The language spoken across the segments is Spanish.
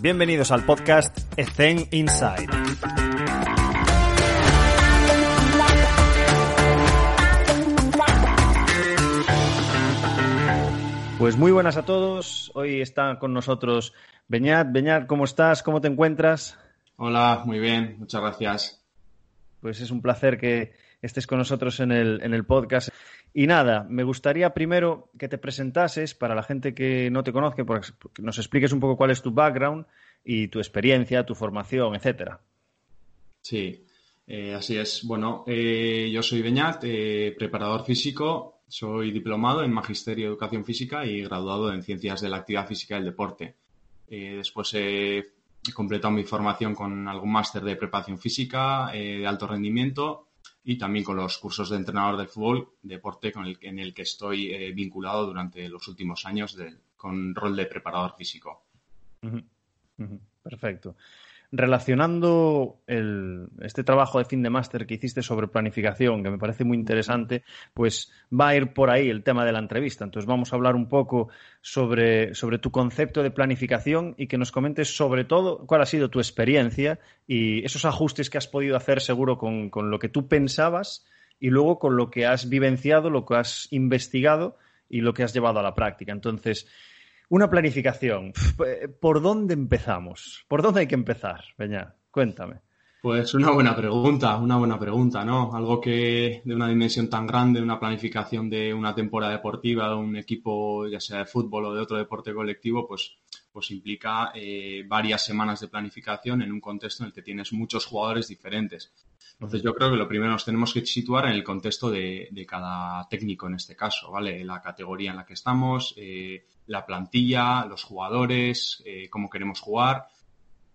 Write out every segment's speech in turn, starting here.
Bienvenidos al podcast Ethen Inside. Pues muy buenas a todos. Hoy está con nosotros Beñat. Beñat, ¿cómo estás? ¿Cómo te encuentras? Hola, muy bien, muchas gracias. Pues es un placer que estés con nosotros en el, en el podcast. Y nada, me gustaría primero que te presentases para la gente que no te conoce, que nos expliques un poco cuál es tu background y tu experiencia, tu formación, etcétera. Sí, eh, así es. Bueno, eh, yo soy Beñat, eh, preparador físico, soy diplomado en Magisterio de Educación Física y graduado en Ciencias de la Actividad Física y el Deporte. después he completado mi formación con algún máster de preparación física de alto rendimiento y también con los cursos de entrenador de fútbol, deporte con el, en el que estoy eh, vinculado durante los últimos años con rol de preparador físico. Perfecto relacionando este trabajo de fin de máster que hiciste sobre planificación, que me parece muy interesante, pues va a ir por ahí el tema de la entrevista. Entonces vamos a hablar un poco sobre, tu concepto de planificación y que nos comentes sobre todo cuál ha sido tu experiencia y esos ajustes que has podido hacer seguro con, con lo que tú pensabas y luego con lo que has vivenciado, lo que has investigado y lo que has llevado a la práctica. Entonces, una planificación. ¿Por dónde empezamos? ¿Por dónde hay que empezar, Peña? Cuéntame. Pues una buena pregunta, una buena pregunta, ¿no? Algo que de una dimensión tan grande, una planificación de una temporada deportiva, de un equipo, ya sea de fútbol o de otro deporte colectivo, pues, pues implica eh, varias semanas de planificación en un contexto en el que tienes muchos jugadores diferentes. Entonces yo creo que lo primero nos tenemos que situar en el contexto de, cada técnico en este caso, ¿vale? La categoría en la que estamos, eh, la plantilla, los jugadores, eh, cómo queremos jugar.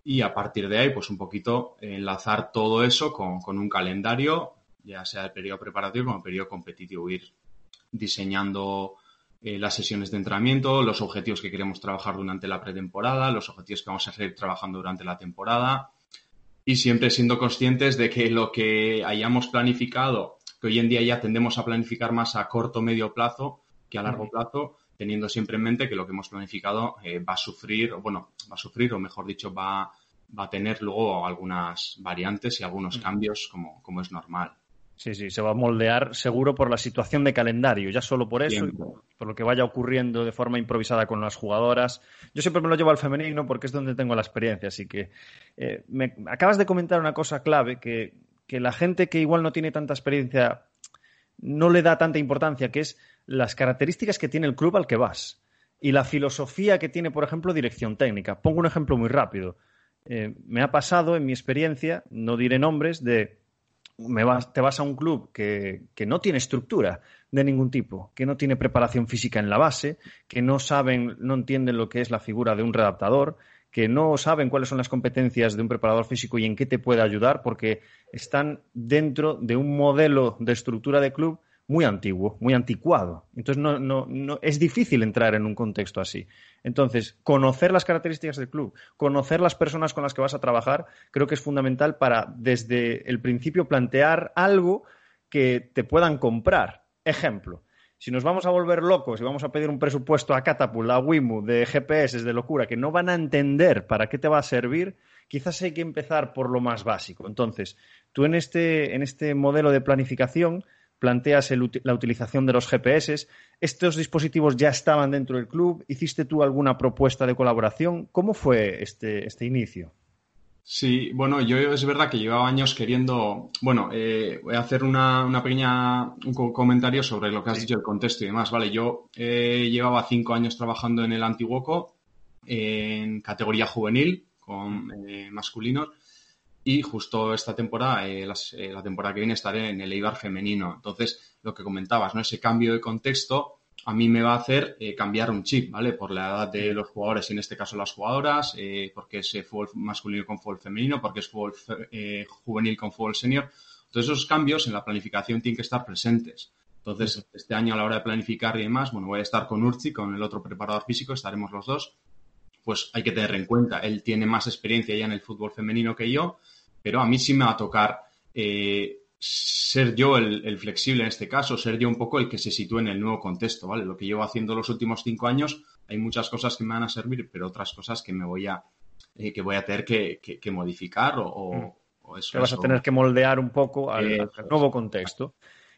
Y a partir de ahí, pues un poquito enlazar todo eso con, un calendario, ya sea el periodo preparatorio como el periodo competitivo, ir diseñando eh, las sesiones de entrenamiento, los objetivos que queremos trabajar durante la pretemporada, los objetivos que vamos a seguir trabajando durante la temporada. Y siempre siendo conscientes de que lo que hayamos planificado, que hoy en día ya tendemos a planificar más a corto o medio plazo que a largo plazo, teniendo siempre en mente que lo que hemos planificado eh, va a sufrir, o bueno, va a sufrir, o mejor dicho, va, va a tener luego algunas variantes y algunos cambios como, como es normal. Sí, sí, se va a moldear seguro por la situación de calendario, ya solo por eso, por lo que vaya ocurriendo de forma improvisada con las jugadoras. Yo siempre me lo llevo al femenino porque es donde tengo la experiencia, así que eh, me acabas de comentar una cosa clave que, que la gente que igual no tiene tanta experiencia no le da tanta importancia, que es las características que tiene el club al que vas y la filosofía que tiene, por ejemplo, dirección técnica. Pongo un ejemplo muy rápido. Eh, me ha pasado en mi experiencia, no diré nombres, de me vas, te vas a un club que, que, no tiene estructura de ningún tipo, que no tiene preparación física en la base, que no saben, no entienden lo que es la figura de un redactador, que no saben cuáles son las competencias de un preparador físico y en qué te puede ayudar, porque están dentro de un modelo de estructura de club muy antiguo, muy anticuado. Entonces no, no, no, es difícil entrar en un contexto así. Entonces, conocer las características del club, conocer las personas con las que vas a trabajar, creo que es fundamental para desde el principio plantear algo que te puedan comprar. Ejemplo, si nos vamos a volver locos y vamos a pedir un presupuesto a Catapult, a Wimu, de GPS de locura, que no van a entender para qué te va a servir, quizás hay que empezar por lo más básico. Entonces, tú en este, en este modelo de planificación planteas la utilización de los GPS. ¿Estos dispositivos ya estaban dentro del club? ¿Hiciste tú alguna propuesta de colaboración? ¿Cómo fue este, este inicio? Sí, bueno, yo es verdad que llevaba años queriendo, bueno, eh, voy a hacer una, pequeña un comentario sobre lo que has dicho, el contexto y demás, ¿vale? Yo eh, llevaba cinco años trabajando en el Antiguoco en categoría juvenil con eh, masculinos y justo esta temporada, eh, eh, la temporada que viene, estaré en el Eibar femenino. Entonces, lo que comentabas, ¿no? Ese cambio de contexto a mí me va a hacer eh, cambiar un chip, ¿vale? Por la edad de los jugadores y en este caso las jugadoras, porque es fútbol masculino con fútbol femenino, porque es fútbol juvenil con fútbol senior. Todos esos cambios en la planificación tienen que estar presentes. Entonces, este año a la hora de planificar y demás, bueno, voy a estar con Urchi, con el otro preparador físico, estaremos los dos. Pues hay que tener en cuenta, él tiene más experiencia ya en el fútbol femenino que yo, pero a mí sí me va a tocar eh, ser yo el, flexible en este caso, ser yo un poco el que se sitúe en el nuevo contexto, ¿vale? Lo que llevo haciendo los últimos cinco años, hay muchas cosas que me van a servir, pero otras cosas que me voy a, que voy a tener que, modificar o, mm. eso. Que vas a tener que moldear un poco al, nuevo contexto.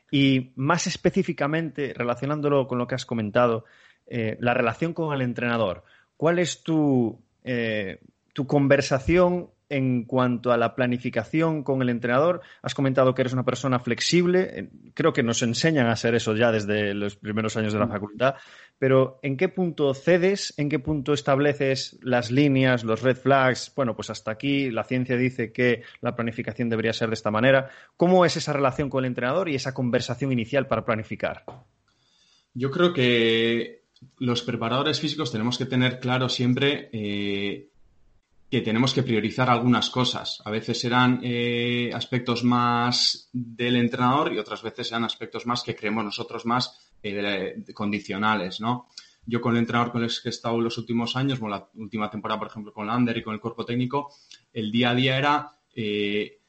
Y más específicamente, relacionándolo con lo que has comentado, eh, la relación con el entrenador. ¿Cuál es tu, eh, tu conversación en cuanto a la planificación con el entrenador, has comentado que eres una persona flexible, eh, creo que nos enseñan a hacer eso ya desde los primeros años de la mm. facultad, pero ¿en qué punto cedes? ¿En qué punto estableces las líneas, los red flags? Bueno, pues hasta aquí la ciencia dice que la planificación debería ser de esta manera. ¿Cómo es esa relación con el entrenador y esa conversación inicial para planificar? Yo creo que los preparadores físicos tenemos que tener claro siempre eh, que tenemos que priorizar algunas cosas. A veces serán eh, aspectos más del entrenador y otras veces serán aspectos más que creemos nosotros más eh, condicionales, ¿no? Yo con el entrenador con el que he estado los últimos años, la última temporada, por ejemplo, con Lander y con el cuerpo técnico, el día a día era eh,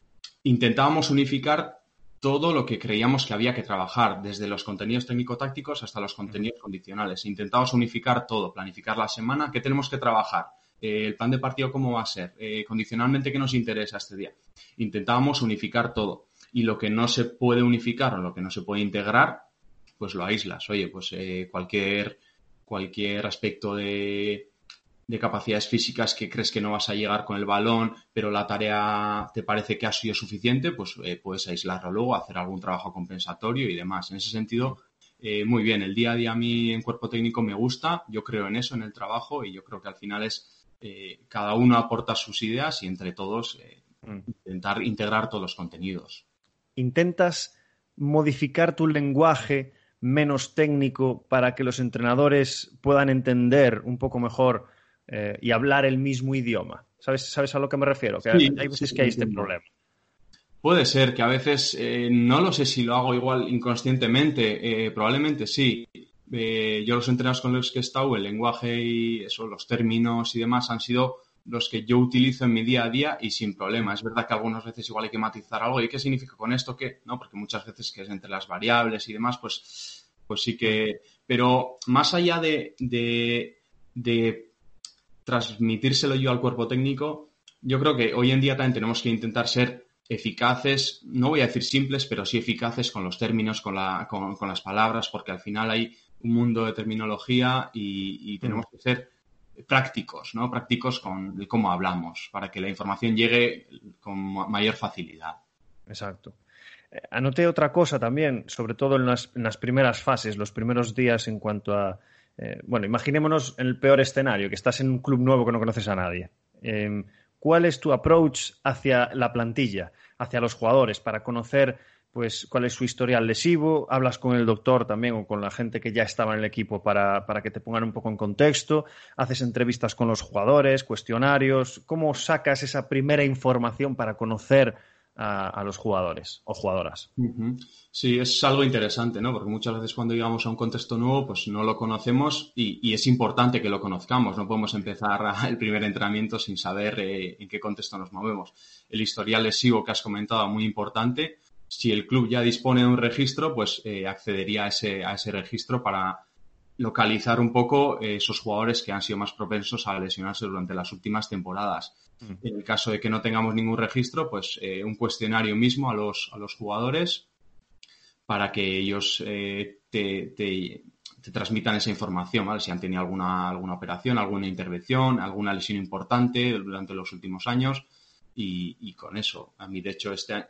intentábamos unificar todo lo que creíamos que había que trabajar, desde los contenidos técnico-tácticos hasta los contenidos condicionales. Intentábamos unificar todo, planificar la semana, qué tenemos que trabajar, eh, el plan de partido cómo va a ser, eh, condicionalmente qué nos interesa este día. Intentábamos unificar todo y lo que no se puede unificar o lo que no se puede integrar, pues lo aíslas. Oye, pues eh, cualquier, cualquier aspecto de, de capacidades físicas que crees que no vas a llegar con el balón, pero la tarea te parece que ha sido suficiente, pues puedes aislarlo luego, hacer algún trabajo compensatorio y demás. En ese sentido, muy bien, el día a día a mí en cuerpo técnico me gusta, yo creo en eso, en el trabajo, y yo creo que al final es eh, cada uno aporta sus ideas y entre todos eh, mm. intentar integrar todos los contenidos. ¿Intentas modificar tu lenguaje menos técnico para que los entrenadores puedan entender un poco mejor eh, y hablar el mismo idioma? ¿Sabes, ¿Sabes a lo que me refiero? Que hay veces que hay este problema. Puede ser que a veces, no lo sé si lo hago igual inconscientemente, probablemente sí. Eh, yo los entrenados con los que he estado, el lenguaje y eso, los términos y demás han sido los que yo utilizo en mi día a día y sin problema. Es verdad que algunas veces igual hay que matizar algo. ¿Y qué significa con esto? ¿Qué? No, porque muchas veces que es entre las variables y demás, pues, pues sí que... Pero más allá de, de, de transmitírselo yo al cuerpo técnico, yo creo que hoy en día también tenemos que intentar ser eficaces, no voy a decir simples, pero sí eficaces con los términos, con, la, con, con las palabras, porque al final hay un mundo de terminología y, tenemos que ser prácticos, ¿no? Prácticos con cómo hablamos, para que la información llegue con mayor facilidad. Exacto. Eh, anoté otra cosa también, sobre todo en las, primeras fases, los primeros días en cuanto a... Eh, bueno, imaginémonos en el peor escenario, que estás en un club nuevo que no conoces a nadie. Em, ¿Cuál es tu approach hacia la plantilla, hacia los jugadores, para conocer pues cuál es su historial lesivo, hablas con el doctor también o con la gente que ya estaba en el equipo para, que te pongan un poco en contexto, haces entrevistas con los jugadores, cuestionarios, ¿cómo sacas esa primera información para conocer a, los jugadores o jugadoras? Sí, es algo interesante, ¿no? Porque muchas veces cuando llegamos a un contexto nuevo, pues no lo conocemos y, es importante que lo conozcamos. No podemos empezar el primer entrenamiento sin saber eh, en qué contexto nos movemos. El historial lesivo que has comentado, muy importante si el club ya dispone de un registro, pues eh, accedería a ese, a ese registro para localizar un poco eh, esos jugadores que han sido más propensos a lesionarse durante las últimas temporadas. Mm. En el caso de que no tengamos ningún registro, pues eh, un cuestionario mismo a los, a los jugadores para que ellos te, te, transmitan esa información, ¿vale? Si han tenido alguna, alguna operación, alguna intervención, alguna lesión importante durante los últimos años. Y, y, con eso, a mí de hecho este,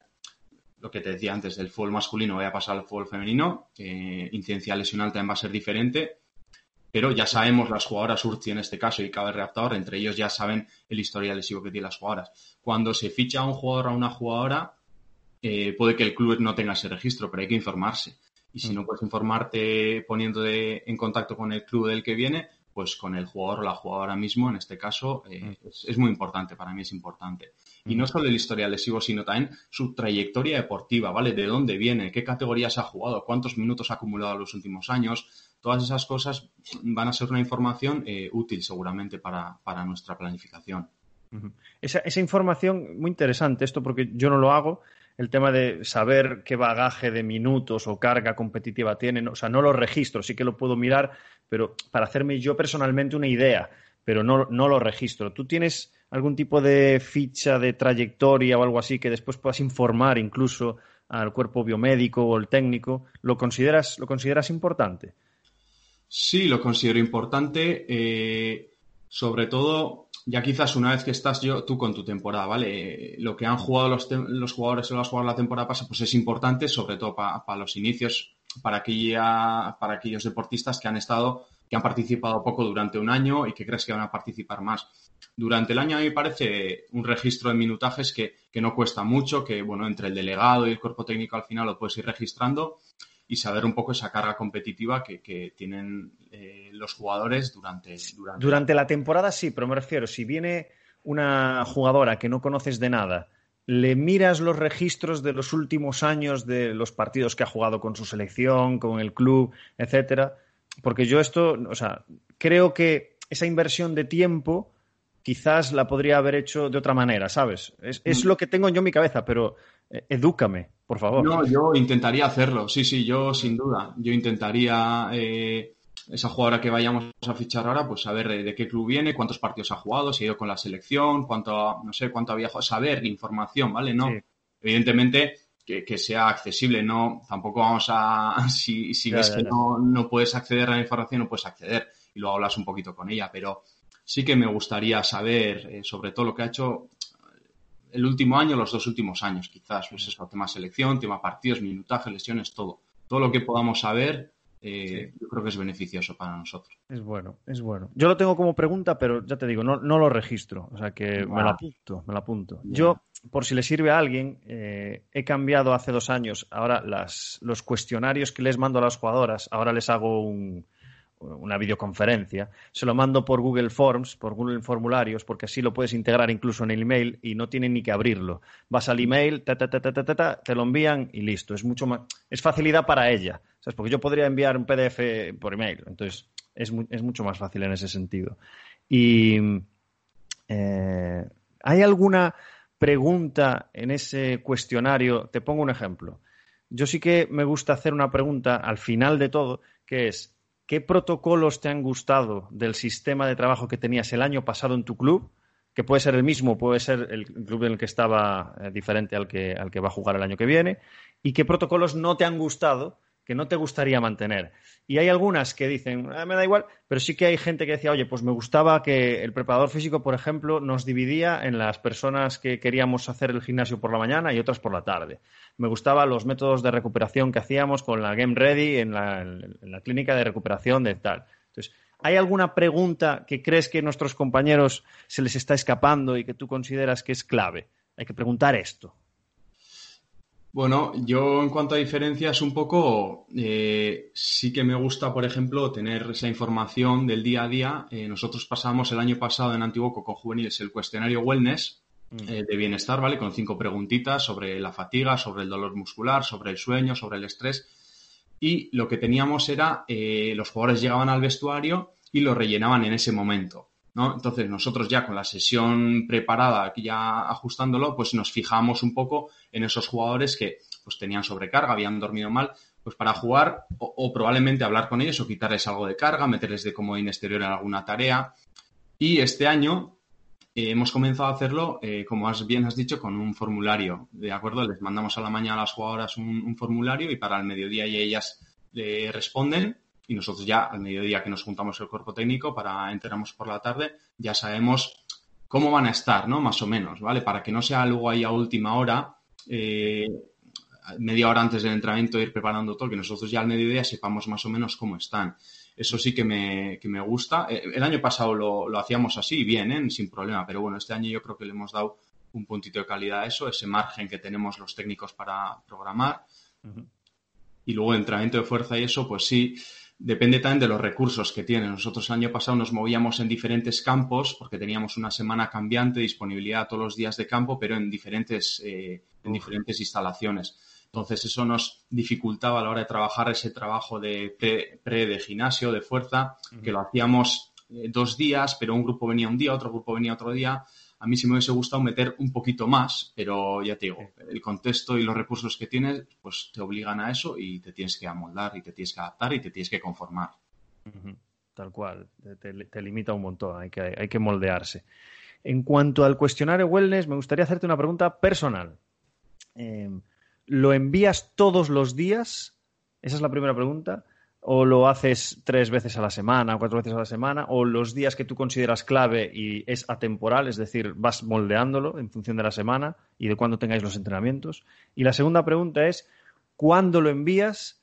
lo que te decía antes, del fútbol masculino voy a pasar al fútbol femenino, eh, incidencia lesional también va a ser diferente, pero ya sabemos las jugadoras Urchi en este caso y cabe reaptador, entre ellos ya saben el historial lesivo que tienen las jugadoras. Cuando se ficha a un jugador o a una jugadora, eh, puede que el club no tenga ese registro, pero hay que informarse. Y si mm. no puedes informarte poniéndote en contacto con el club del que viene, pues con el jugador o la jugadora mismo, en este caso, eh, mm. es, muy importante, para mí es importante. Y no solo el historial lesivo, sino también su trayectoria deportiva, ¿vale? De dónde viene, qué categorías ha jugado, cuántos minutos ha acumulado en los últimos años. Todas esas cosas van a ser una información eh, útil seguramente para, nuestra planificación. esa, esa, información, muy interesante esto porque yo no lo hago, el tema de saber qué bagaje de minutos o carga competitiva tienen, o sea, no lo registro, sí que lo puedo mirar, pero para hacerme yo personalmente una idea, pero no, no lo registro. ¿Tú tienes algún tipo de ficha de trayectoria o algo así que después puedas informar incluso al cuerpo biomédico o el técnico, ¿lo consideras, lo consideras importante? Sí, lo considero importante. Eh, sobre todo, ya quizás una vez que estás yo, tú con tu temporada, ¿vale? Lo que han jugado los, los jugadores o las jugadoras la temporada pasada, pues es importante, sobre todo para los inicios, para, aquella, para aquellos deportistas que han estado, que han participado poco durante un año y que crees que van a participar más. Durante el año a mí me parece un registro de minutajes que, que no cuesta mucho, que bueno, entre el delegado y el cuerpo técnico al final lo puedes ir registrando y saber un poco esa carga competitiva que, tienen eh, los jugadores durante, durante... Durante la temporada sí, pero me refiero, si viene una jugadora que no conoces de nada, le miras los registros de los últimos años de los partidos que ha jugado con su selección, con el club, etcétera, porque yo esto, o sea, creo que esa inversión de tiempo quizás la podría haber hecho de otra manera, ¿sabes? Es, mm. lo que tengo yo en mi cabeza, pero eh, edúcame, por favor. No, yo intentaría hacerlo, sí, sí, yo sin duda. Yo intentaría eh, esa jugadora que vayamos a fichar ahora, pues saber de, qué club viene, cuántos partidos ha jugado, si ha ido con la selección, cuánto, no sé, cuánto ha viajado, saber información, ¿vale? No, evidentemente que, sea accesible, no, tampoco vamos a, si, si ves que no, no puedes acceder a la información, no puedes acceder y luego hablas un poquito con ella, pero sí que me gustaría saber eh, sobre todo lo que ha hecho el último año, los dos últimos años, quizás, pues eso, tema selección, tema partidos, minutaje, lesiones, todo. Todo lo que podamos saber, eh, yo creo que es beneficioso para nosotros. Es bueno, es bueno. Yo lo tengo como pregunta, pero ya te digo, no, no lo registro, o sea que me lo apunto, me lo apunto. Yo, por si le sirve a alguien, eh, he cambiado hace dos años, ahora las, los cuestionarios que les mando a las jugadoras, ahora les hago un, una videoconferencia, se lo mando por Google Forms, por Google Formularios, porque así lo puedes integrar incluso en el email y no tienen ni que abrirlo. Vas al email, te lo envían y listo. Es mucho más, es facilidad para ella, ¿sabes? Porque yo podría enviar un PDF por email, entonces es, es mucho más fácil en ese sentido. Y eh, ¿hay alguna pregunta en ese cuestionario? Te pongo un ejemplo. Yo sí que me gusta hacer una pregunta al final de todo, que es ¿qué protocolos te han gustado del sistema de trabajo que tenías el año pasado en tu club? Que puede ser el mismo, puede ser el club en el que estaba eh, diferente al que, al que va a jugar el año que viene. ¿Y qué protocolos no te han gustado que no te gustaría mantener. Y hay algunas que dicen, ah, me da igual, pero sí que hay gente que decía, oye, pues me gustaba que el preparador físico, por ejemplo, nos dividía en las personas que queríamos hacer el gimnasio por la mañana y otras por la tarde. Me gustaban los métodos de recuperación que hacíamos con la Game Ready en la, en la clínica de recuperación de tal. Entonces, ¿hay alguna pregunta que crees que a nuestros compañeros se les está escapando y que tú consideras que es clave? Hay que preguntar esto. Bueno, yo en cuanto a diferencias, un poco eh, sí que me gusta, por ejemplo, tener esa información del día a día. Eh, nosotros pasamos el año pasado en Antiguo con juveniles el cuestionario Wellness mm. eh, de bienestar, ¿vale? Con cinco preguntitas sobre la fatiga, sobre el dolor muscular, sobre el sueño, sobre el estrés. Y lo que teníamos era, los jugadores llegaban al vestuario y lo rellenaban en ese momento. Entonces nosotros ya con la sesión preparada, ya ajustándolo, pues nos fijamos un poco en esos jugadores que pues tenían sobrecarga, habían dormido mal, pues para jugar o, probablemente hablar con ellos o quitarles algo de carga, meterles de comodín exterior en alguna tarea. Y este año eh, hemos comenzado a hacerlo, eh, como has, bien has dicho, con un formulario, ¿de acuerdo? Les mandamos a la mañana a las jugadoras un, un formulario y para el mediodía y ellas le responden y nosotros ya al mediodía que nos juntamos el cuerpo técnico para enteramos por la tarde, ya sabemos cómo van a estar, ¿no? Más o menos, ¿vale? Para que no sea luego ahí a última hora, eh, media hora antes del entrenamiento, ir preparando todo, que nosotros ya al mediodía sepamos más o menos cómo están. Eso sí que me, que me gusta. Eh, el año pasado lo, lo hacíamos así, bien, ¿eh? sin problema, pero bueno, este año yo creo que le hemos dado un puntito de calidad a eso, ese margen que tenemos los técnicos para programar. Y luego entrenamiento de fuerza y eso, pues sí, depende también de los recursos que tienen. Nosotros el año pasado nos movíamos en diferentes campos porque teníamos una semana cambiante, disponibilidad todos los días de campo, pero en diferentes, eh, en diferentes instalaciones. Entonces eso nos dificultaba a la hora de trabajar ese trabajo de pre, de gimnasio, de fuerza, que lo hacíamos eh, dos días, pero un grupo venía un día, otro grupo venía otro día. A mí sí me hubiese gustado meter un poquito más, pero ya te digo, el contexto y los recursos que tienes, pues te obligan a eso y te tienes que amoldar y te tienes que adaptar y te tienes que conformar. Tal cual, te, limita un montón, hay que, hay que moldearse. En cuanto al cuestionario wellness, me gustaría hacerte una pregunta personal. Em, ¿Lo envías todos los días? Esa es la primera pregunta. ¿O lo haces tres veces a la semana, cuatro veces a la semana? ¿O los días que tú consideras clave y es atemporal, es decir, vas moldeándolo en función de la semana y de cuándo tengáis los entrenamientos? Y la segunda pregunta es, ¿cuándo lo envías?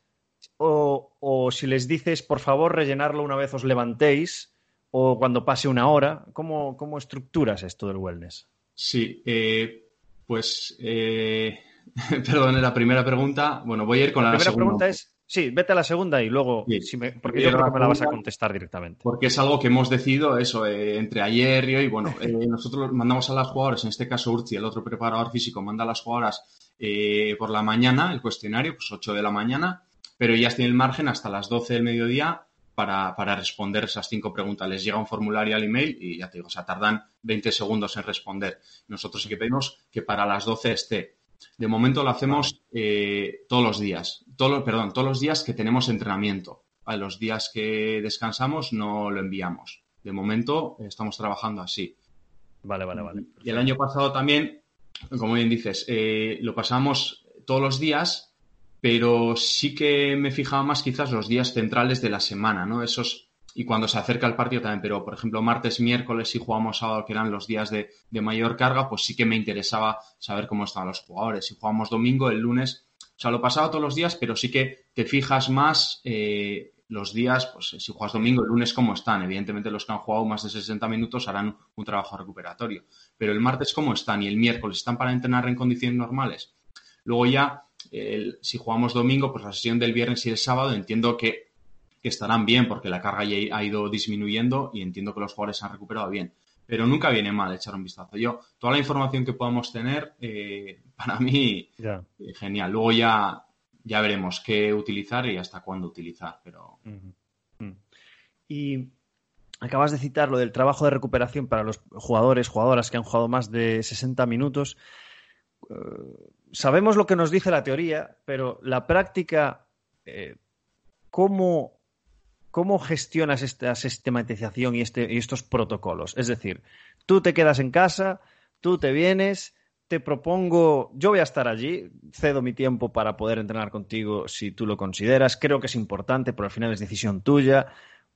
O, o si les dices, por favor, rellenarlo una vez os levantéis, o cuando pase una hora? ¿Cómo, cómo estructuras esto del wellness? Sí, eh, pues, eh, perdón, la primera pregunta. Bueno, voy a ir con la, la primera pregunta es, sí, vete a la segunda y luego, si me, porque yo creo que me la vas a contestar directamente. Porque es algo que hemos decidido, eso, eh, entre ayer y hoy. Bueno, eh, nosotros mandamos a las jugadoras, en este caso Urchi, el otro preparador físico, manda a las jugadoras eh, por la mañana el cuestionario, pues 8 de la mañana, pero ellas tienen el margen hasta las 12 del mediodía para, para, responder esas cinco preguntas. Les llega un formulario al email y ya te digo, o sea, tardan 20 segundos en responder. Nosotros sí que pedimos que para las 12 esté. De momento lo hacemos eh, todos los días. Todo, perdón, todos los días que tenemos entrenamiento. A los días que descansamos no lo enviamos. De momento estamos trabajando así. Vale, vale, vale. Y el año pasado también, como bien dices, eh, lo pasamos todos los días pero sí que me fijaba más quizás los días centrales de la semana, ¿no? Esos, y cuando se acerca el partido también, pero por ejemplo martes, miércoles, si jugamos sábado, que eran los días de, mayor carga, pues sí que me interesaba saber cómo estaban los jugadores. Si jugamos domingo, el lunes, o sea, lo pasaba todos los días, pero sí que te fijas más eh, los días, pues si juegas domingo, el lunes, cómo están. Evidentemente los que han jugado más de 60 minutos harán un trabajo recuperatorio, pero el martes, cómo están y el miércoles, ¿están para entrenar en condiciones normales? Luego ya si jugamos domingo, pues la sesión del viernes y el sábado entiendo que, estarán bien porque la carga ya ha ido disminuyendo y entiendo que los jugadores se han recuperado bien. Pero nunca viene mal echar un vistazo. Yo, toda la información que podamos tener, eh, para mí, eh, genial. Luego ya, ya veremos qué utilizar y hasta cuándo utilizar. Pero... Y acabas de citar lo del trabajo de recuperación para los jugadores, jugadoras que han jugado más de 60 minutos. Eh, sabemos lo que nos dice la teoría, pero la práctica, eh, ¿cómo, gestionas esta sistematización este, y, estos protocolos? Es decir, tú te quedas en casa, tú te vienes, te propongo, yo voy a estar allí, cedo mi tiempo para poder entrenar contigo si tú lo consideras, creo que es importante, pero al final es decisión tuya.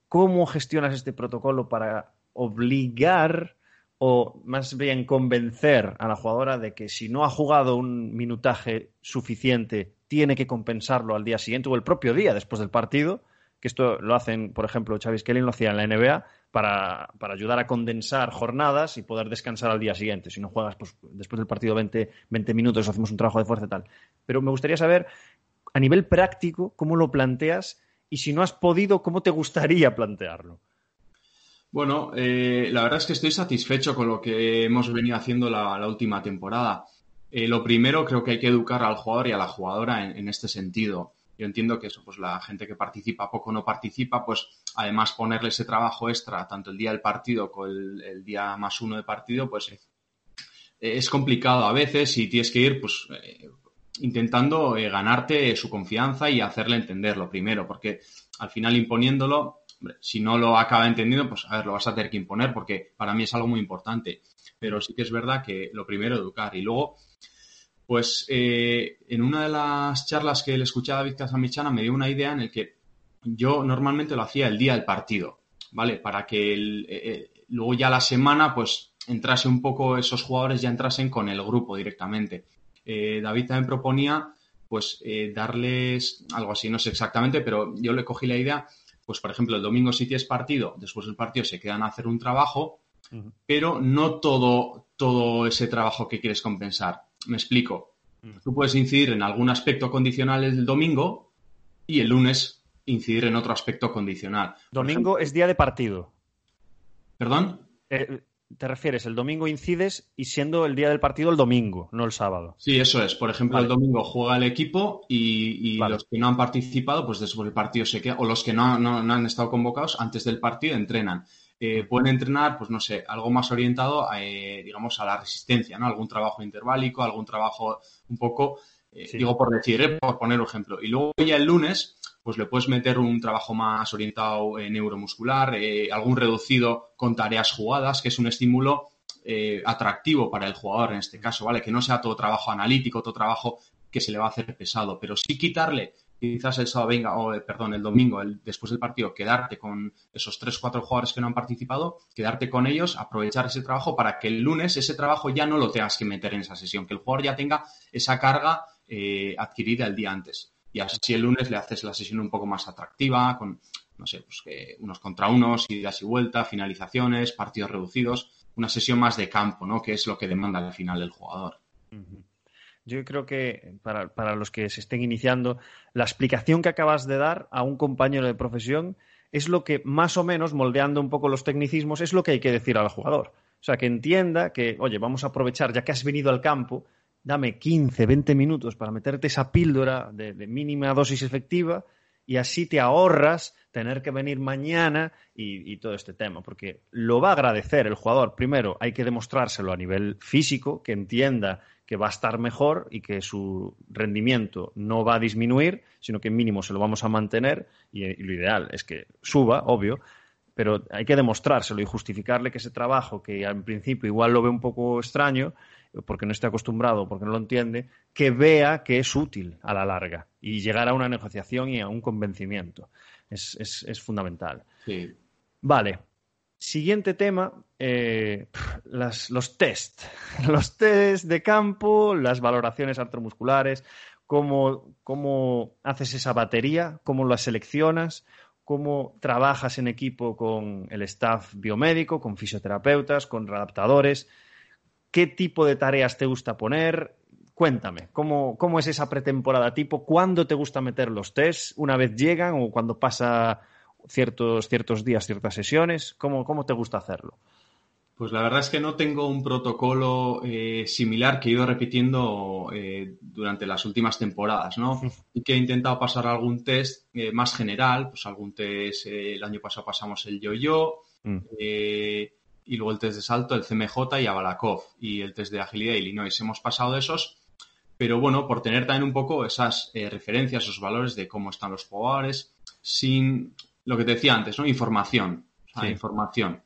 ¿Cómo gestionas este protocolo para obligar o más bien convencer a la jugadora de que si no ha jugado un minutaje suficiente, tiene que compensarlo al día siguiente o el propio día después del partido, que esto lo hacen, por ejemplo, Chavis Kelly lo hacía en la NBA para, ayudar a condensar jornadas y poder descansar al día siguiente. Si no juegas pues, después del partido 20, 20 minutos, hacemos un trabajo de fuerza y tal. Pero me gustaría saber, a nivel práctico, cómo lo planteas y si no has podido, cómo te gustaría plantearlo. Bueno, eh, la verdad es que estoy satisfecho con lo que hemos venido haciendo la, última temporada. Eh, lo primero, creo que hay que educar al jugador y a la jugadora en, este sentido. Yo entiendo que eso, pues la gente que participa poco no participa, pues además ponerle ese trabajo extra, tanto el día del partido como el, día más uno de partido, pues eh, es complicado a veces y tienes que ir, pues intentando ganarte su confianza y hacerle entender lo primero, porque al final imponiéndolo si no lo acaba entendiendo, pues a ver, lo vas a tener que imponer porque para mí es algo muy importante. Pero sí que es verdad que lo primero, educar. Y luego, pues eh, en una de las charlas que le escuché a David Casamichana me dio una idea en el que yo normalmente lo hacía el día del partido, ¿vale? Para que eh, eh, luego ya la semana, pues entrase un poco, esos jugadores ya entrasen con el grupo directamente. David también proponía, pues, darles algo así, no sé exactamente, pero yo le cogí la idea pues por ejemplo, el domingo si tienes partido, después del partido se quedan a hacer un trabajo, pero no todo, todo ese trabajo que quieres compensar. Me explico. Tú puedes incidir en algún aspecto condicional el domingo y el lunes incidir en otro aspecto condicional. Domingo es día de partido. ¿Perdón? Eh, te refieres, el domingo incides y siendo el día del partido el domingo, no el sábado. Sí, eso es. Por ejemplo, el domingo juega el equipo y, los que no han participado, pues después del partido se queda, o los que no, han estado convocados antes del partido entrenan. Eh, pueden entrenar, pues no sé, algo más orientado, a, eh, digamos, a la resistencia, ¿no? Algún trabajo interválico, algún trabajo un poco, eh, digo por decir, por poner un ejemplo. Y luego ya el lunes, pues le puedes meter un trabajo más orientado en neuromuscular, algún reducido con tareas jugadas, que es un estímulo atractivo para el jugador en este caso, ¿vale? Que no sea todo trabajo analítico, todo trabajo que se le va a hacer pesado, pero sí quitarle quizás el sábado venga, o perdón, el domingo, el, después del partido, quedarte con esos tres, cuatro jugadores que no han participado, quedarte con ellos, aprovechar ese trabajo para que el lunes ese trabajo ya no lo tengas que meter en esa sesión, que el jugador ya tenga esa carga eh, adquirida el día antes. Y así el lunes le haces la sesión un poco más atractiva, con, no sé, pues que unos contra unos, idas y vuelta, finalizaciones, partidos reducidos, una sesión más de campo, ¿no? Que es lo que demanda al final el jugador. Yo creo que para, para, los que se estén iniciando, la explicación que acabas de dar a un compañero de profesión es lo que más o menos, moldeando un poco los tecnicismos, es lo que hay que decir al jugador. O sea, que entienda que, oye, vamos a aprovechar, ya que has venido al campo, dame 15, 20 minutos para meterte esa píldora de, mínima dosis efectiva y así te ahorras tener que venir mañana y, y, todo este tema, porque lo va a agradecer el jugador. Primero, hay que demostrárselo a nivel físico, que entienda que va a estar mejor y que su rendimiento no va a disminuir, sino que mínimo se lo vamos a mantener y, y lo ideal es que suba, obvio, pero hay que demostrárselo y justificarle que ese trabajo, que en principio igual lo ve un poco extraño, porque no esté acostumbrado, porque no lo entiende, que vea que es útil a la larga y llegar a una negociación y a un convencimiento. Es, es, es fundamental. Sí. Vale, Siguiente tema, eh, los test. Los test de campo, las valoraciones artromusculares, cómo, cómo haces esa batería, cómo la seleccionas, cómo trabajas en equipo con el staff biomédico, con fisioterapeutas, con readaptadores, qué tipo de tareas te gusta poner. Cuéntame, ¿cómo, cómo es esa pretemporada tipo? ¿Cuándo te gusta meter los tests? ¿Una vez llegan o cuando pasa ciertos, ciertos días, ciertas sesiones? ¿Cómo, ¿Cómo te gusta hacerlo? Pues la verdad es que no tengo un protocolo eh, similar que he ido repitiendo eh, durante las últimas temporadas, ¿no? Y que he intentado pasar algún test eh, más general, pues algún test, el año pasado pasamos el yo-yo, mm. Y luego el test de salto, el CMJ y Abalakov, y el test de agilidad de Illinois. Hemos pasado de esos, pero bueno, por tener también un poco esas referencias, esos valores de cómo están los jugadores, sin lo que te decía antes, ¿no? Información. O sea, sí. información.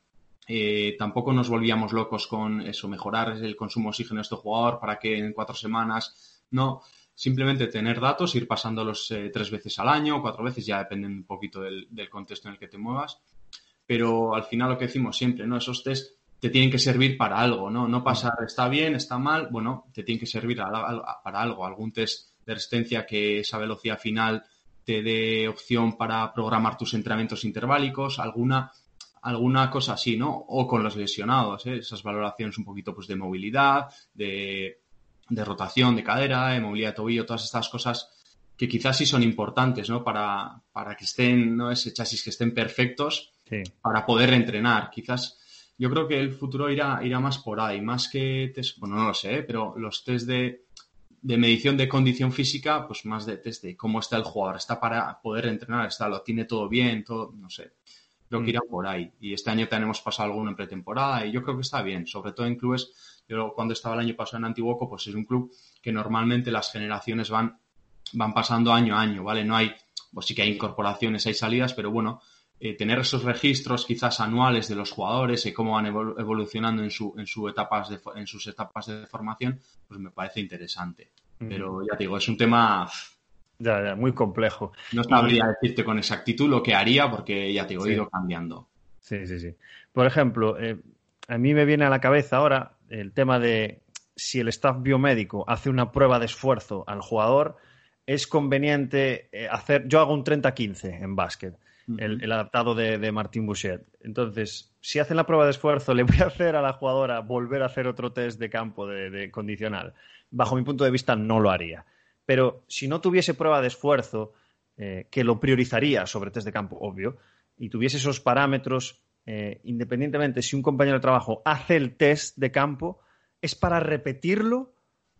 Eh, tampoco nos volvíamos locos con eso, mejorar el consumo de oxígeno de este jugador para que en cuatro semanas. No, simplemente tener datos, ir pasándolos eh, tres veces al año, cuatro veces, ya depende un poquito del, del, contexto en el que te muevas. Pero al final lo que decimos siempre, ¿no? Esos test te tienen que servir para algo, ¿no? No pasar, está bien, está mal, bueno, te tienen que servir a, a, para algo. Algún test de resistencia que esa velocidad final te dé opción para programar tus entrenamientos interválicos, alguna, alguna cosa así, ¿no? O con los lesionados, ¿eh? esas valoraciones un poquito pues, de movilidad, de, de rotación de cadera, de movilidad de tobillo, todas estas cosas que quizás sí son importantes, ¿no? Para, para que estén, ¿no? Ese chasis que estén perfectos sí. para poder entrenar. Quizás yo creo que el futuro irá, irá más por ahí, más que test, bueno, no lo sé, ¿eh? pero los test de, de medición de condición física, pues más de test de cómo está el jugador, está para poder entrenar, está, lo tiene todo bien, todo, no sé. Creo que irá por ahí. Y este año tenemos pasado alguno en pretemporada y yo creo que está bien, sobre todo en clubes. Yo cuando estaba el año pasado en Antiguoco, pues es un club que normalmente las generaciones van, van pasando año a año, ¿vale? No hay, pues sí que hay incorporaciones, hay salidas, pero bueno, eh, tener esos registros quizás anuales de los jugadores y cómo van evolucionando en, su, en, su etapas de, en sus etapas de formación, pues me parece interesante. Mm. Pero ya te digo, es un tema ya, ya, muy complejo. No sabría y... decirte con exactitud lo que haría porque ya te digo, he ido cambiando. Sí, sí, sí. Por ejemplo, eh, a mí me viene a la cabeza ahora el tema de si el staff biomédico hace una prueba de esfuerzo al jugador, es conveniente eh, hacer. Yo hago un 30-15 en básquet el, el adaptado de, de, Martín Bouchet. Entonces, si hacen la prueba de esfuerzo, le voy a hacer a la jugadora volver a hacer otro test de campo de, de condicional. Bajo mi punto de vista, no lo haría. Pero si no tuviese prueba de esfuerzo, eh, que lo priorizaría sobre test de campo, obvio, y tuviese esos parámetros, eh, independientemente si un compañero de trabajo hace el test de campo, ¿es para repetirlo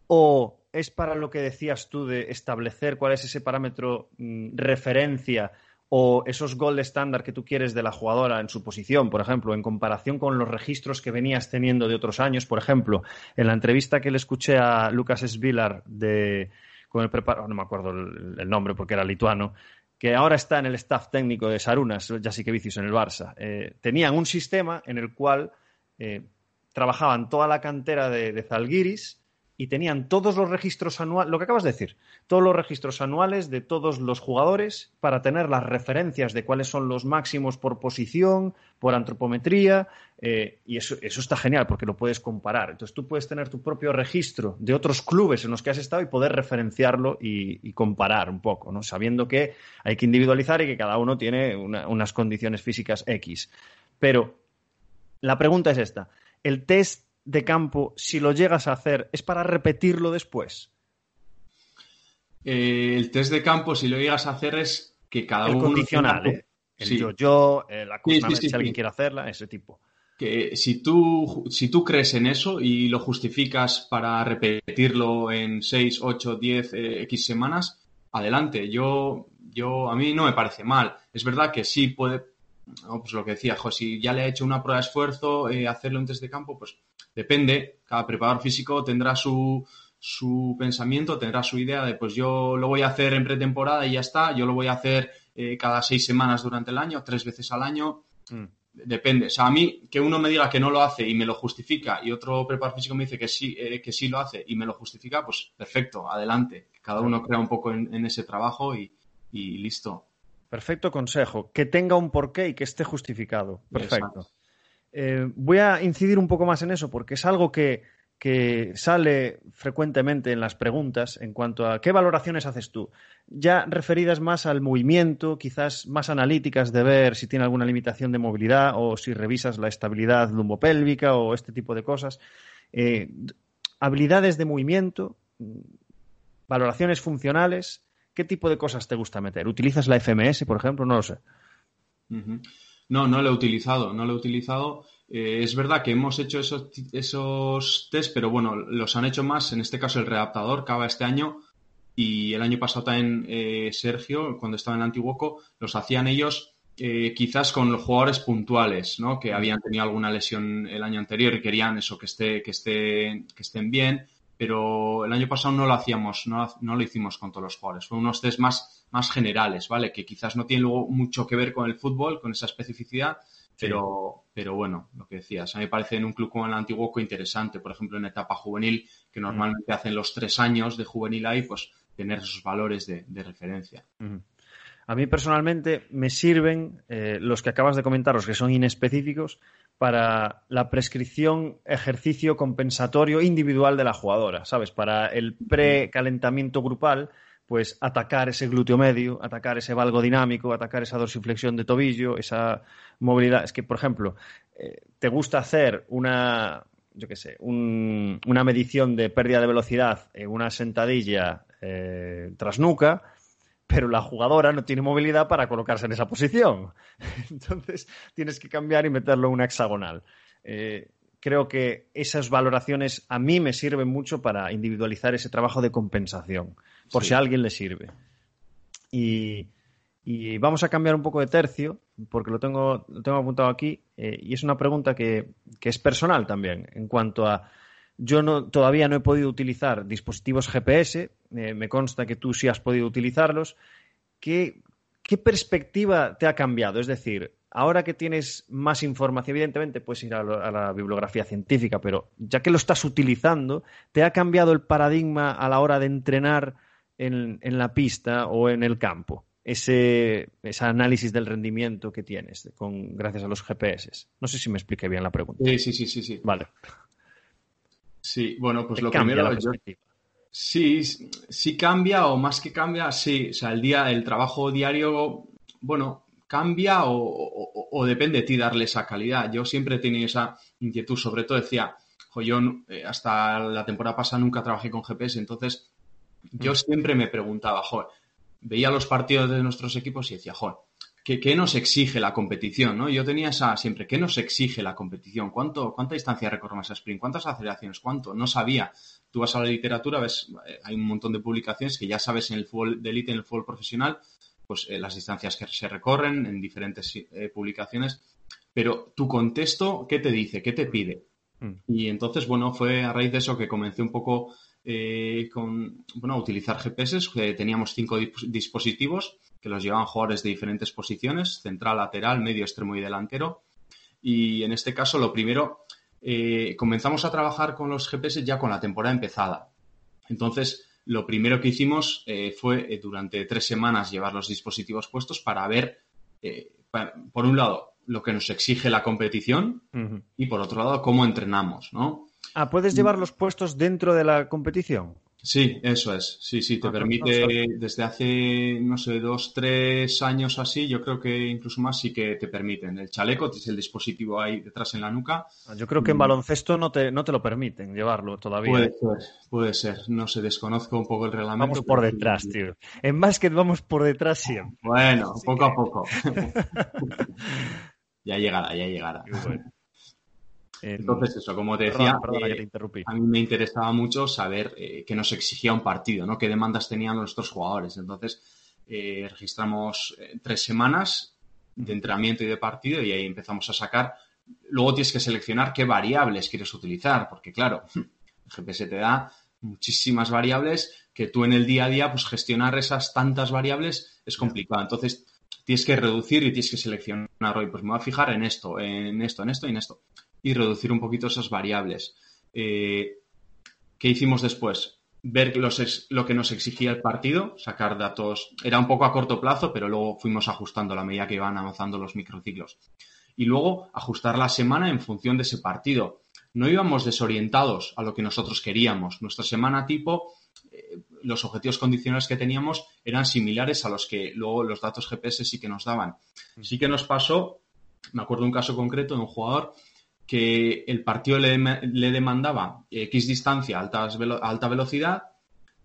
o es para lo que decías tú de establecer cuál es ese parámetro mmm, referencia o esos gold estándar que tú quieres de la jugadora en su posición, por ejemplo, en comparación con los registros que venías teniendo de otros años. Por ejemplo, en la entrevista que le escuché a Lucas Svilar de, con el preparador, no me acuerdo el, nombre porque era lituano, que ahora está en el staff técnico de Sarunas, Jassikevicius en el Barça, eh, tenían un sistema en el cual eh, trabajaban toda la cantera de, de Zalgiris y tenían todos los registros anuales, lo que acabas de decir, todos los registros anuales de todos los jugadores para tener las referencias de cuáles son los máximos por posición, por antropometría, eh, y eso, eso está genial porque lo puedes comparar. Entonces tú puedes tener tu propio registro de otros clubes en los que has estado y poder referenciarlo y, comparar un poco, ¿no? sabiendo que hay que individualizar y que cada uno tiene unas condiciones físicas X. Pero la pregunta es esta. ¿El test de campo, si lo llegas a hacer, es para repetirlo después? Eh, el test de campo, si lo llegas a hacer, es que cada el uno. Condicional, ¿eh? El yo-yo, la cosa, si alguien quiere hacerla, ese tipo. Que si tú, si tú crees en eso y lo justificas para repetirlo en 6, 8, 10, X semanas, adelante. Yo, yo, a mí no me parece mal. Es verdad que sí puede, pues lo que decía, jo, si ya le ha hecho una prueba de esfuerzo, hacerlo en test de campo, pues Depende, cada preparador físico tendrá su, su pensamiento, tendrá su idea de pues yo lo voy a hacer en pretemporada y ya está, yo lo voy a hacer eh, cada seis semanas durante el año, tres veces al año. Mm. Depende. O sea, a mí que uno me diga que no lo hace y me lo justifica y otro preparador físico me dice que sí, eh, que sí lo hace y me lo justifica, pues perfecto, adelante. Cada uno crea un poco en, ese trabajo y, listo. Perfecto consejo. Que tenga un porqué y que esté justificado. Perfecto. Eh, voy a incidir un poco más en eso porque es algo que, sale frecuentemente en las preguntas en cuanto a qué valoraciones haces tú. Ya referidas más al movimiento, quizás más analíticas de ver si tiene alguna limitación de movilidad o si revisas la estabilidad lumbopélvica o este tipo de cosas. Eh, habilidades de movimiento, valoraciones funcionales, ¿qué tipo de cosas te gusta meter? ¿Utilizas la FMS, por ejemplo? No lo sé. No, no lo he utilizado, no lo he utilizado. Eh, es verdad que hemos hecho esos, esos test, pero bueno, los han hecho más, en este caso el readaptador, acaba este año, y el año pasado también eh, Sergio, cuando estaba en Antiguoco, los hacían ellos eh, quizás con los jugadores puntuales, ¿no? Que habían tenido alguna lesión el año anterior y querían eso, que, esté, que, esté, que estén bien, pero el año pasado no lo hacíamos, no, no lo hicimos con todos los jugadores. Fue unos test más más generales, ¿vale? Que quizás no tienen luego mucho que ver con el fútbol, con esa especificidad, pero, pero bueno, lo que decías, a mí me parece en un club como el Antiguoco interesante, por ejemplo, en etapa juvenil, que mm. normalmente hacen los tres años de juvenil ahí, pues tener esos valores de, referencia. A mí personalmente me sirven eh, los que acabas de comentar, los que son inespecíficos, para la prescripción ejercicio compensatorio individual de la jugadora, ¿sabes? Para el precalentamiento grupal pues atacar ese glúteo medio, atacar ese valgo dinámico, atacar esa dorsiflexión de tobillo, esa movilidad. Es que, por ejemplo, eh, te gusta hacer una, yo qué sé, una medición de pérdida de velocidad en una sentadilla eh, tras nuca, pero la jugadora no tiene movilidad para colocarse en esa posición. Entonces tienes que cambiar y meterlo en una hexagonal. Eh, creo que esas valoraciones a mí me sirven mucho para individualizar ese trabajo de compensación por si a alguien le sirve. Y, vamos a cambiar un poco de tercio, porque lo tengo, lo tengo apuntado aquí, eh, y es una pregunta que, es personal también, en cuanto a yo no, todavía no he podido utilizar dispositivos GPS, eh, me consta que tú sí has podido utilizarlos. ¿Qué, ¿Qué perspectiva te ha cambiado? Es decir, ahora que tienes más información, evidentemente puedes ir a, la bibliografía científica, pero ya que lo estás utilizando, ¿te ha cambiado el paradigma a la hora de entrenar en, la pista o en el campo. Ese, análisis del rendimiento que tienes con, gracias a los GPS. No sé si me expliqué bien la pregunta. Sí, sí, sí, sí. Vale. Sí, bueno, pues lo primero. La sí, sí cambia, o más que cambia, sí. O sea, el día, el trabajo diario, bueno, cambia o, depende de ti darle esa calidad. Yo siempre tenido esa inquietud, sobre todo decía, yo eh, hasta la temporada pasada nunca trabajé con GPS, entonces yo mm. siempre me preguntaba, joder, veía los partidos de nuestros equipos y decía, joder, ¿qué, nos exige la competición? ¿no? Yo tenía esa siempre, ¿qué nos exige la competición? ¿Cuánto, ¿Cuánta distancia recorre esa sprint? ¿Cuántas aceleraciones? ¿Cuánto? No sabía. Tú vas a la literatura, ves, eh, hay un montón de publicaciones que ya sabes en el fútbol de élite, en el fútbol profesional, pues eh, las distancias que se recorren en diferentes eh, publicaciones. Pero tu contexto, ¿qué te dice? ¿Qué te pide? Mm. Y entonces, bueno, fue a raíz de eso que comencé un poco eh, con, bueno, utilizar GPS. teníamos cinco dispositivos que los llevaban jugadores de diferentes posiciones, central, lateral, medio, extremo y delantero. Y en este caso, lo primero, eh, comenzamos a trabajar con los GPS ya con la temporada empezada. Entonces, lo primero que hicimos eh, fue durante tres semanas llevar los dispositivos puestos para ver, por un lado, lo que nos exige la competición y por otro lado, cómo entrenamos, ¿no? Ah, ¿puedes llevar los puestos dentro de la competición? Sí, eso es. Sí, sí, te ah, pues permite desde hace, no sé, dos, tres años así, yo creo que incluso más sí que te permiten. El chaleco, tienes el dispositivo ahí detrás en la nuca. Ah, yo creo que en baloncesto no te, no te lo permiten llevarlo todavía. Puede ser, puede ser. No sé, desconozco un poco el reglamento. Vamos por detrás, tío. En básquet vamos por detrás siempre. Bueno, poco a poco. ya llegará, ya llegará. Entonces, eso, como te decía, eh, a mí me interesaba mucho saber eh, qué nos exigía un partido, ¿no? Qué demandas tenían nuestros jugadores. Entonces, eh, registramos tres semanas de entrenamiento y de partido y ahí empezamos a sacar. Luego tienes que seleccionar qué variables quieres utilizar, porque claro, el GPS te da muchísimas variables que tú en el día a día, pues gestionar esas tantas variables es complicado. Entonces, tienes que reducir y tienes que seleccionar hoy, pues me voy a fijar en esto, en esto, en esto y en esto y reducir un poquito esas variables. Eh, ¿Qué hicimos después? Ver lo que nos exigía el partido, sacar datos. Era un poco a corto plazo, pero luego fuimos ajustando a la medida que iban avanzando los microciclos. Y luego ajustar la semana en función de ese partido. No íbamos desorientados a lo que nosotros queríamos. Nuestra semana tipo, eh, los objetivos condicionales que teníamos eran similares a los que luego los datos GPS sí que nos daban. Sí que nos pasó, me acuerdo un caso concreto de un jugador que el partido le, demandaba X distancia a, alta velocidad,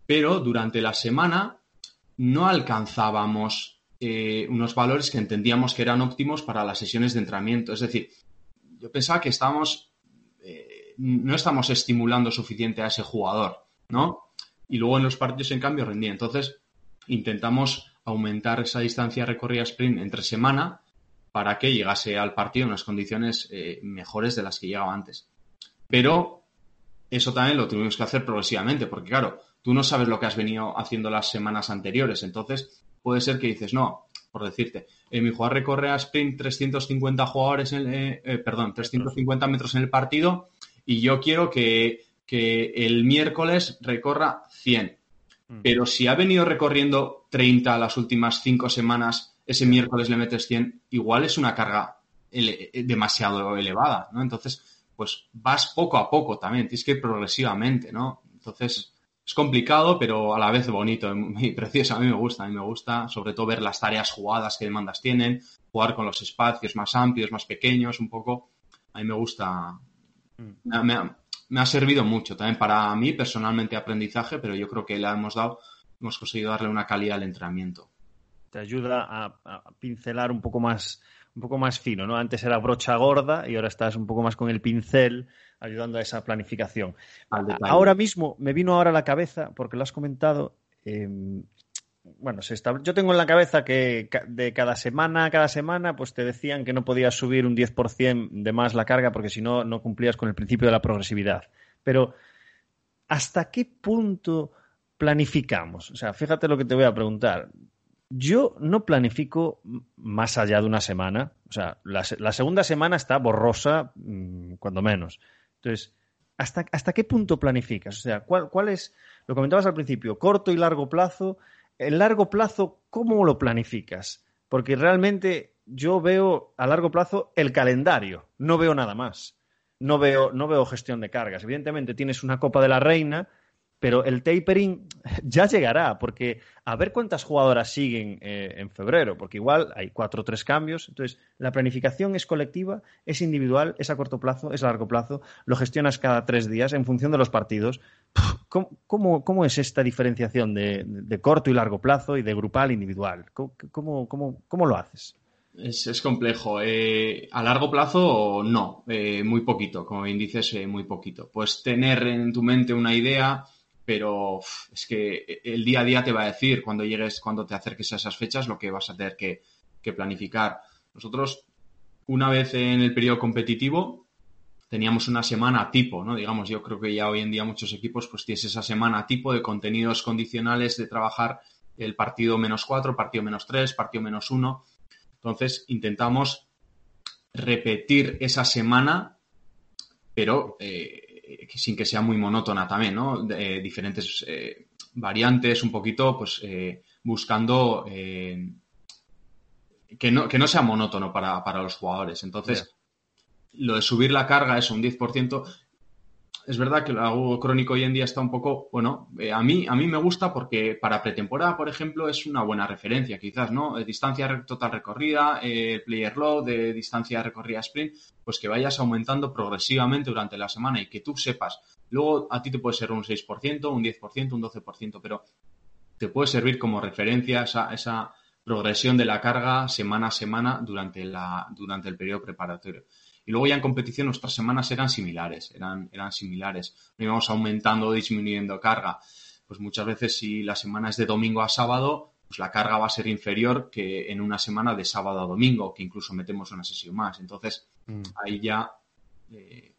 pero durante la semana no alcanzábamos eh, unos valores que entendíamos que eran óptimos para las sesiones de entrenamiento. Es decir, yo pensaba que estábamos, eh, no estamos estimulando suficiente a ese jugador, ¿no? Y luego en los partidos, en cambio, rendía. Entonces, intentamos aumentar esa distancia recorrida sprint entre semana para que llegase al partido en unas condiciones eh, mejores de las que llegaba antes. Pero eso también lo tuvimos que hacer progresivamente, porque claro, tú no sabes lo que has venido haciendo las semanas anteriores, entonces puede ser que dices, no, por decirte, eh, mi jugador recorre a sprint 350 jugadores, en, eh, perdón, 350 metros en el partido y yo quiero que, que el miércoles recorra 100. Mm. Pero si ha venido recorriendo 30 las últimas 5 semanas ese miércoles le metes 100, igual es una carga demasiado elevada, ¿no? Entonces, pues vas poco a poco también, tienes que ir progresivamente, ¿no? Entonces, es complicado, pero a la vez bonito y precioso. A mí me gusta, a mí me gusta, sobre todo ver las tareas jugadas que demandas tienen, jugar con los espacios más amplios, más pequeños, un poco. A mí me gusta. Mm. Me ha, me ha servido mucho también para mí personalmente aprendizaje, pero yo creo que le hemos dado, hemos conseguido darle una calidad al entrenamiento te ayuda a, pincelar un poco más un poco más fino, ¿no? Antes era brocha gorda y ahora estás un poco más con el pincel ayudando a esa planificación. Ahora mismo me vino ahora a la cabeza, porque lo has comentado, em, bueno, se yo tengo en la cabeza que de cada semana a cada semana, pues te decían que no podías subir un 10% de más la carga porque si no, no cumplías con el principio de la progresividad. Pero, ¿hasta qué punto planificamos? O sea, fíjate lo que te voy a preguntar. Yo no planifico más allá de una semana. O sea, la, segunda semana está borrosa, mm, cuando menos. Entonces, ¿hasta, ¿hasta qué punto planificas? O sea, ¿cuál, ¿cuál es, lo comentabas al principio, corto y largo plazo? En largo plazo, ¿cómo lo planificas? Porque realmente yo veo a largo plazo el calendario, no veo nada más. No veo, no veo gestión de cargas. Evidentemente tienes una Copa de la Reina pero el tapering ya llegará, porque a ver cuántas jugadoras siguen eh, en febrero, porque igual hay cuatro o tres cambios. Entonces, la planificación es colectiva, es individual, es a corto plazo, es a largo plazo, lo gestionas cada tres días en función de los partidos. ¿Cómo, es esta diferenciación de, corto y largo plazo y de grupal individual? ¿Cómo, lo haces? Es, complejo. Eh, a largo plazo, no, eh, muy poquito, como bien dices, muy poquito. Pues tener en tu mente una idea, pero es que el día a día te va a decir cuando llegues, cuando te acerques a esas fechas, lo que vas a tener que, planificar. Nosotros, una vez en el periodo competitivo, teníamos una semana tipo, ¿no? Digamos, yo creo que ya hoy en día muchos equipos pues tienes esa semana tipo de contenidos condicionales de trabajar el partido menos cuatro, partido menos tres, partido menos uno. Entonces, intentamos repetir esa semana pero eh, sin que sea muy monótona también, ¿no? diferentes eh, variantes, un poquito, pues buscando que, no, que no sea monótono para, para los jugadores. Entonces, lo de subir la carga es un 10%, es verdad que el crónico hoy en día está un poco, bueno, eh, a, mí, a mí me gusta porque para pretemporada, por ejemplo, es una buena referencia, quizás, ¿no? Eh, distancia total recorrida, eh, player load, de distancia recorrida sprint, pues que vayas aumentando progresivamente durante la semana y que tú sepas. Luego a ti te puede ser un 6%, un 10%, un 12%, pero te puede servir como referencia esa, esa progresión de la carga semana a semana durante, la, durante el periodo preparatorio. Y luego ya en competición nuestras semanas eran similares, eran, eran similares. No íbamos aumentando o disminuyendo carga. Pues muchas veces si la semana es de domingo a sábado, pues la carga va a ser inferior que en una semana de sábado a domingo, que incluso metemos una sesión más. Entonces, mm. ahí ya eh,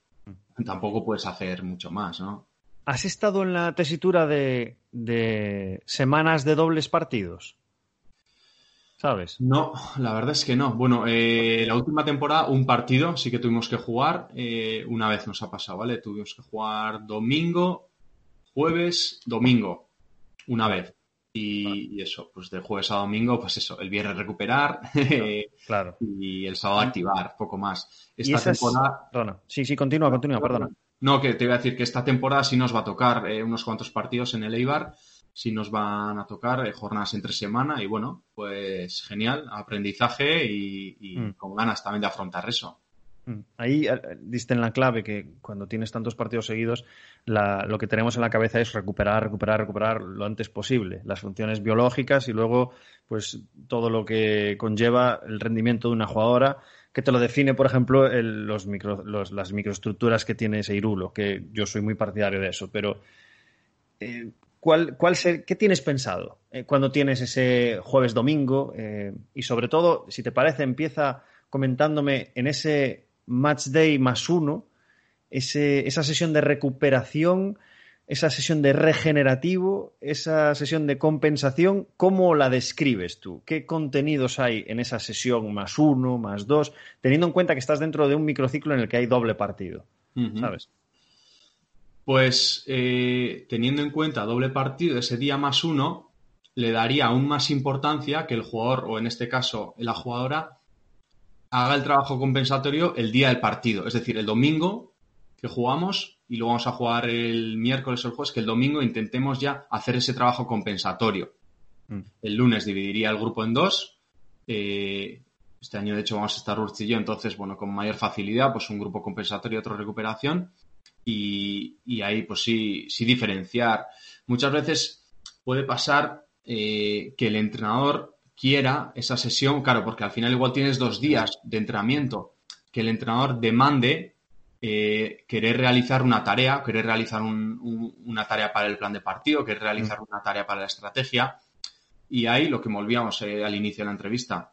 tampoco puedes hacer mucho más, ¿no? ¿Has estado en la tesitura de, de semanas de dobles partidos? ¿Sabes? No, la verdad es que no. Bueno, eh, la última temporada, un partido sí que tuvimos que jugar. Eh, una vez nos ha pasado, ¿vale? Tuvimos que jugar domingo, jueves, domingo. Una vez. Y, eso, pues de jueves a domingo, pues eso, el viernes recuperar claro. y el sábado activar, poco más. Esta temporada. Sí, sí, continúa, continúa, perdona. No, que te voy a decir que esta temporada sí nos va a tocar eh, unos cuantos partidos en el Eibar si nos van a tocar eh, jornadas entre semana y bueno, pues genial, aprendizaje y, mm. con ganas también de afrontar eso. Mm. Ahí eh, diste en la clave que cuando tienes tantos partidos seguidos, lo que tenemos en la cabeza es recuperar, recuperar, recuperar lo antes posible las funciones biológicas y luego pues todo lo que conlleva el rendimiento de una jugadora que te lo define, por ejemplo, los micro, las microestructuras que tiene ese irulo, que yo soy muy partidario de eso, pero eh, ¿Cuál, cuál ¿Qué tienes pensado eh, cuando tienes ese jueves domingo? Eh, y sobre todo, si te parece, empieza comentándome en ese match day más uno, esa sesión de recuperación, esa sesión de regenerativo, esa sesión de compensación, ¿cómo la describes tú? ¿Qué contenidos hay en esa sesión más uno, más dos, teniendo en cuenta que estás dentro de un microciclo en el que hay doble partido? ¿Sabes? Pues eh, teniendo en cuenta doble partido, ese día más uno, le daría aún más importancia que el jugador, o en este caso la jugadora, haga el trabajo compensatorio el día del partido. Es decir, el domingo que jugamos y lo vamos a jugar el miércoles o el jueves, que el domingo intentemos ya hacer ese trabajo compensatorio. Mm. El lunes dividiría el grupo en dos. Eh, este año, de hecho, vamos a estar Urch y yo, entonces, bueno, con mayor facilidad, pues un grupo compensatorio y otro recuperación y, ahí pues sí, sí diferenciar. Muchas veces puede pasar eh, que el entrenador quiera esa sesión, claro, porque al final igual tienes dos días de entrenamiento, que el entrenador demande eh, querer realizar una tarea, querer realizar una tarea para el plan de partido, querer realizar una tarea para la estrategia. Y ahí lo que volvíamos eh, al inicio de la entrevista,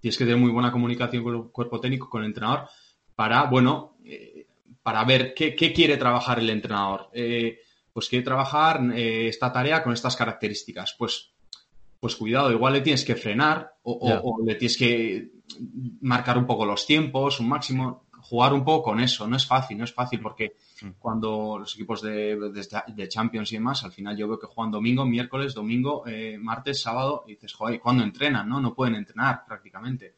tienes que tener muy buena comunicación con el cuerpo técnico, con el entrenador, para, bueno, para ver qué, quiere trabajar el entrenador. Eh, pues quiere trabajar eh, esta tarea con estas características. Pues, pues cuidado, igual le tienes que frenar o, le tienes que marcar un poco los tiempos, un máximo, jugar un poco con eso. No es fácil, no es fácil porque mm. cuando los equipos de, de, Champions y demás, al final yo veo que juegan domingo, miércoles, domingo, eh, martes, sábado y dices, joder, ¿cuándo entrenan? No, no pueden entrenar prácticamente.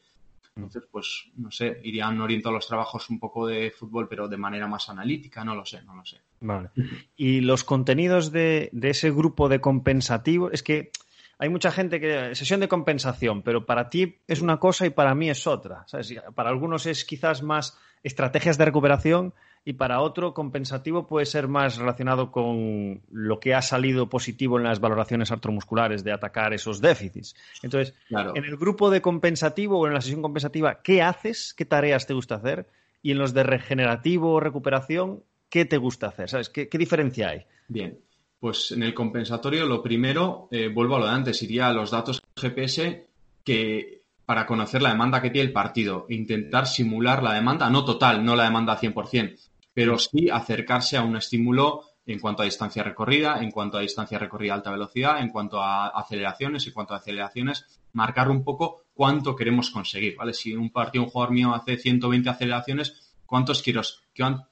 Entonces, pues, no sé, irían orientados los trabajos un poco de fútbol, pero de manera más analítica, no lo sé, no lo sé. Vale. Y los contenidos de, ese grupo de compensativo, es que hay mucha gente que sesión de compensación, pero para ti es una cosa y para mí es otra. Para algunos es quizás más estrategias de recuperación y para otro compensativo puede ser más relacionado con lo que ha salido positivo en las valoraciones artromusculares de atacar esos déficits. Entonces, en el grupo de compensativo o en la sesión compensativa, ¿qué haces? ¿Qué tareas te gusta hacer? Y en los de regenerativo o recuperación, ¿qué te gusta hacer? ¿Sabes? ¿Qué, diferencia hay? Bien, pues en el compensatorio lo primero, eh, vuelvo a lo de antes, iría a los datos GPS que para conocer la demanda que tiene el partido, intentar simular la demanda, no total, no la demanda al 100%, pero sí acercarse a un estímulo en cuanto a distancia recorrida, en cuanto a distancia recorrida a alta velocidad, en cuanto a aceleraciones, en cuanto a aceleraciones, marcar un poco cuánto queremos conseguir, ¿vale? Si un partido, un jugador mío hace 120 aceleraciones, ¿cuántos quiero,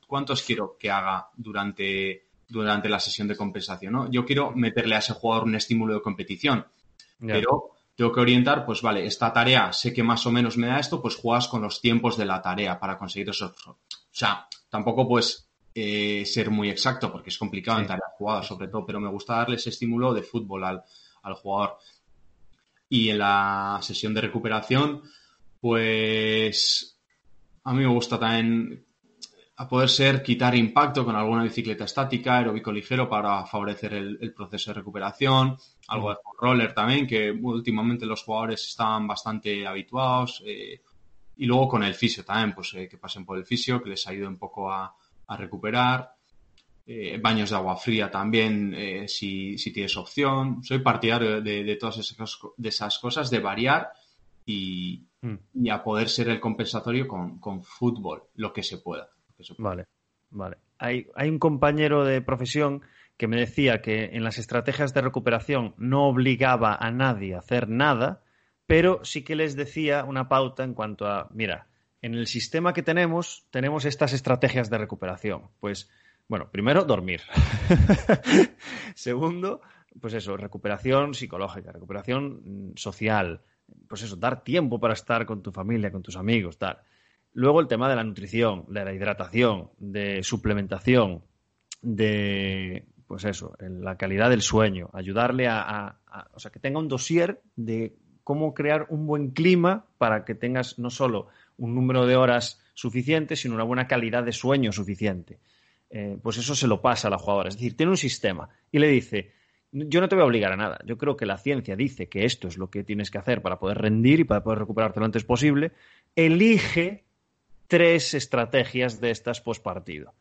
cuántos quiero que haga durante, durante la sesión de compensación? ¿no? Yo quiero meterle a ese jugador un estímulo de competición, pero tengo que orientar, pues vale, esta tarea sé que más o menos me da esto, pues juegas con los tiempos de la tarea para conseguir eso. O sea, tampoco puedes eh, ser muy exacto porque es complicado en tareas jugadas sobre todo, pero me gusta darle ese estímulo de fútbol al, al jugador. Y en la sesión de recuperación, pues a mí me gusta también a poder ser quitar impacto con alguna bicicleta estática, aeróbico ligero para favorecer el, proceso de recuperación, algo de roller también, que últimamente los jugadores están bastante habituados, eh, y luego con el fisio también, pues eh, que pasen por el fisio, que les ayude un poco a, recuperar, eh, baños de agua fría también, si, si, tienes opción. Soy partidario de, todas esas, de esas cosas, de variar y, mm. y, a poder ser el compensatorio con, con fútbol, lo que se pueda. Vale, vale. Hay, hay un compañero de profesión que me decía que en las estrategias de recuperación no obligaba a nadie a hacer nada, pero sí que les decía una pauta en cuanto a, mira, en el sistema que tenemos, tenemos estas estrategias de recuperación. Pues, bueno, primero, dormir. Segundo, pues eso, recuperación psicológica, recuperación mm, social. Pues eso, dar tiempo para estar con tu familia, con tus amigos, tal. Luego el tema de la nutrición, de la hidratación, de suplementación, de pues eso, la calidad del sueño, ayudarle a, o sea, que tenga un dossier de cómo crear un buen clima para que tengas no solo un número de horas suficiente, sino una buena calidad de sueño suficiente. Eh, pues eso se lo pasa a la jugadora. Es decir, tiene un sistema y le dice, yo no te voy a obligar a nada. Yo creo que la ciencia dice que esto es lo que tienes que hacer para poder rendir y para poder recuperarte lo antes posible. Elige tres estrategias de estas post partido.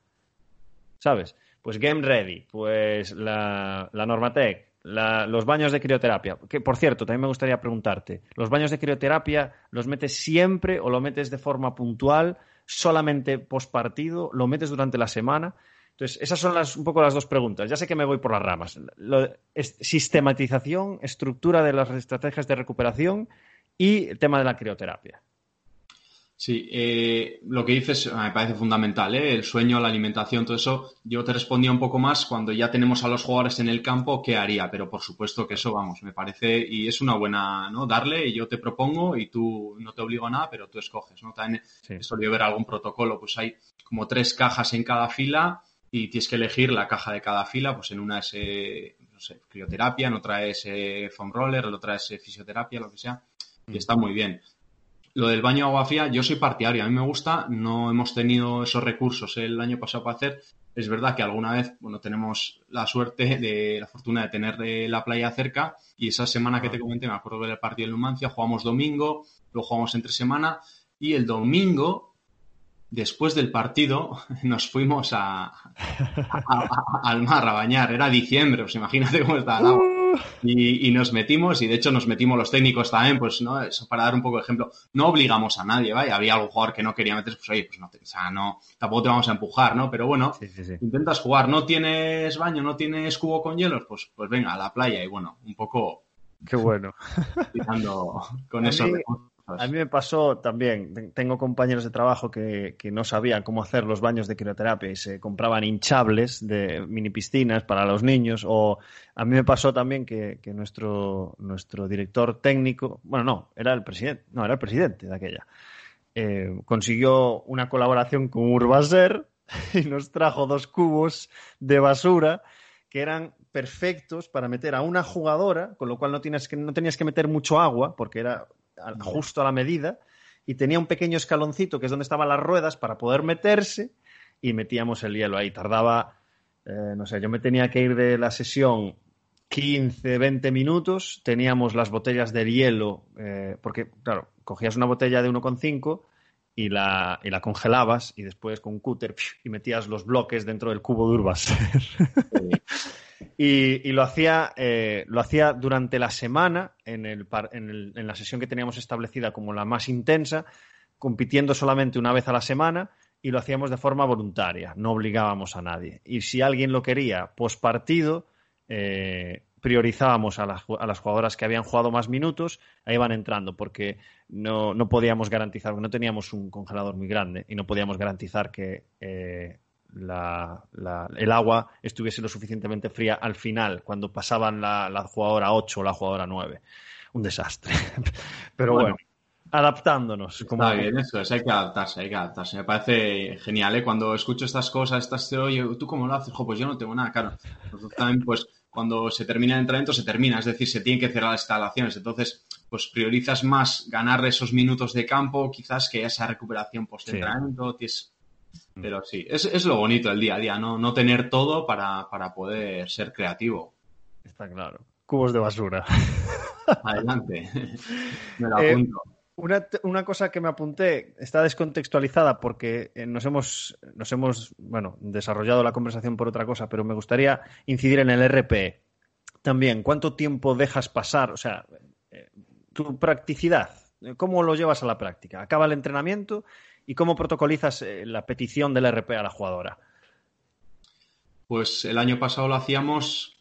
¿Sabes? Pues Game Ready, pues la, la Normatec, los baños de crioterapia. Que, por cierto, también me gustaría preguntarte, ¿los baños de crioterapia los metes siempre o lo metes de forma puntual, solamente post partido, lo metes durante la semana? Entonces, esas son las, un poco las dos preguntas. Ya sé que me voy por las ramas. sistematización, estructura de las estrategias de recuperación y el tema de la crioterapia. Sí, eh, lo que dices me parece fundamental, ¿eh? el sueño, la alimentación, todo eso. Yo te respondía un poco más cuando ya tenemos a los jugadores en el campo, ¿qué haría? Pero por supuesto que eso, vamos, me parece, y es una buena, ¿no? Darle, y yo te propongo, y tú no te obligo a nada, pero tú escoges, ¿no? También sí. solía ver algún protocolo, pues hay como tres cajas en cada fila, y tienes que elegir la caja de cada fila, pues en una es, eh, no sé, crioterapia, en otra es eh, foam roller, en otra es eh, fisioterapia, lo que sea, y mm. está muy bien. Lo del baño agua fría, yo soy partidario, a mí me gusta, no hemos tenido esos recursos el año pasado para hacer. Es verdad que alguna vez, bueno, tenemos la suerte de la fortuna de tener la playa cerca y esa semana que te comenté, me acuerdo del partido de Numancia, jugamos domingo, luego jugamos entre semana y el domingo, después del partido, nos fuimos a, al mar a bañar. Era diciembre, os imagínate cómo está el agua. Y, nos metimos, y de hecho nos metimos los técnicos también, pues, ¿no? Eso para dar un poco de ejemplo. No obligamos a nadie, ¿vale? Había algún jugador que no quería meterse, pues oye, pues no, o sea, no, tampoco te vamos a empujar, ¿no? Pero bueno, intentas jugar, no tienes baño, no tienes cubo con hielos, pues, pues venga, a la playa y bueno, un poco. Qué bueno. con eso. A mí me pasó también, tengo compañeros de trabajo que, no sabían cómo hacer los baños de crioterapia y se compraban hinchables de mini piscinas para los niños. O a mí me pasó también que, nuestro, nuestro director técnico, bueno, no, era el presidente, no, era el presidente de aquella, eh, consiguió una colaboración con Urbaser y nos trajo dos cubos de basura que eran perfectos para meter a una jugadora, con lo cual no, tienes que, no tenías que meter mucho agua, porque era justo a la medida, y tenía un pequeño escaloncito que es donde estaban las ruedas para poder meterse y metíamos el hielo ahí. Tardaba, eh, no sé, yo me tenía que ir de la sesión 15, 20 minutos, teníamos las botellas de hielo, eh, porque, claro, cogías una botella de 1,5 y la, y la congelabas y después con un cúter y metías los bloques dentro del cubo de Urbas. Y, lo, hacía, eh, lo hacía durante la semana, en, el, en, la sesión que teníamos establecida como la más intensa, compitiendo solamente una vez a la semana y lo hacíamos de forma voluntaria, no obligábamos a nadie. Y si alguien lo quería post partido, eh, priorizábamos a, a, las jugadoras que habían jugado más minutos, ahí van entrando, porque no, no podíamos garantizar, no teníamos un congelador muy grande y no podíamos garantizar que eh, la, el agua estuviese lo suficientemente fría al final, cuando pasaban la, la jugadora 8 o la jugadora 9. Un desastre. Pero bueno adaptándonos. Como Está bien, eso es, hay que adaptarse, hay que adaptarse. Me parece genial, ¿eh? Cuando escucho estas cosas, estas, oye, ¿tú cómo lo haces? pues yo no tengo nada, claro. también, pues, cuando se termina el entrenamiento, se termina, es decir, se tienen que cerrar las instalaciones. Entonces, pues priorizas más ganar esos minutos de campo, quizás que esa recuperación post-entrenamiento. Mm. Pero sí, es, es, lo bonito del día a día, ¿no? No tener todo para, para poder ser creativo. Está claro. Cubos de basura. Adelante. Me lo eh, apunto. Una, cosa que me apunté está descontextualizada porque eh, nos hemos, nos hemos bueno, desarrollado la conversación por otra cosa, pero me gustaría incidir en el RP. También, ¿cuánto tiempo dejas pasar? O sea, eh, tu practicidad, ¿cómo lo llevas a la práctica? ¿Acaba el entrenamiento? ¿Y cómo protocolizas eh, la petición del RP a la jugadora? Pues el año pasado lo hacíamos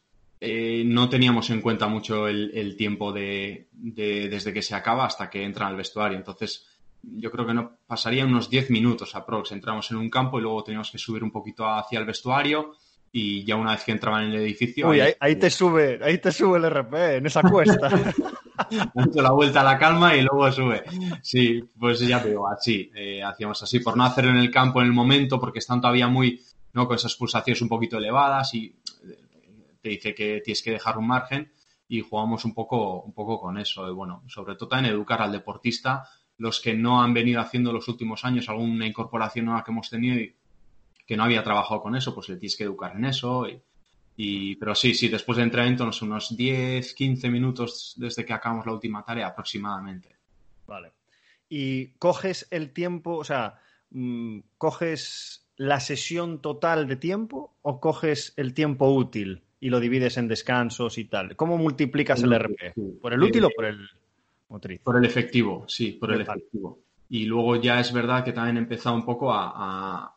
eh, no teníamos en cuenta mucho el, tiempo de, desde que se acaba hasta que entra al vestuario. Entonces, yo creo que no pasaría unos 10 minutos aprox. Entramos en un campo y luego teníamos que subir un poquito hacia el vestuario y ya una vez que entraban en el edificio... Uy, ahí, te sube, ahí te sube el RP, en esa cuesta. hecho la vuelta a la calma y luego sube. Sí, pues ya te digo, así, eh, hacíamos así, por no hacerlo en el campo en el momento, porque están todavía muy, ¿no? Con esas pulsaciones un poquito elevadas y te dice que tienes que dejar un margen y jugamos un poco, un poco con eso. Y bueno, sobre todo en educar al deportista, los que no han venido haciendo los últimos años alguna incorporación nueva que hemos tenido y que no había trabajado con eso, pues le tienes que educar en eso. Y, pero sí, sí, después de entrenamiento, unos 10, 15 minutos desde que acabamos la última tarea aproximadamente. Vale. Y coges el tiempo, o sea, mm, coges la sesión total de tiempo o coges el tiempo útil y lo divides en descansos y tal. ¿Cómo multiplicas el, RP? ¿Por el útil o por el motriz? Por el efectivo, sí, por el efectivo. Y luego ya es verdad que también he empezado un poco a,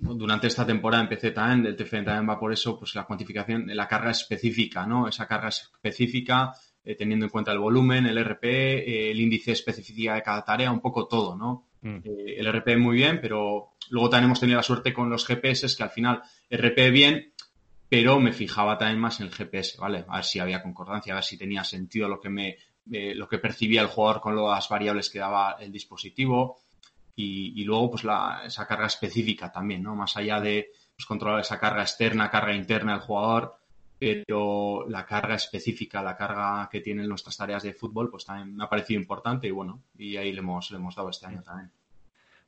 durante esta temporada empecé también, el TFN también va por eso, pues la cuantificación, la carga específica, ¿no? Esa carga específica, eh, teniendo en cuenta el volumen, el RP, eh, el índice de especificidad de cada tarea, un poco todo, ¿no? Mm. Eh, el RP muy bien, pero luego también hemos tenido la suerte con los GPS que al final RP bien, pero me fijaba también más en el GPS, ¿vale? A ver si había concordancia, a ver si tenía sentido lo que me eh, lo que percibía el jugador con las variables que daba el dispositivo y, luego pues la, esa carga específica también, ¿no? Más allá de pues, controlar esa carga externa, carga interna del jugador, pero la carga específica, la carga que tienen nuestras tareas de fútbol, pues también me ha parecido importante y bueno, y ahí le hemos, le hemos dado este año también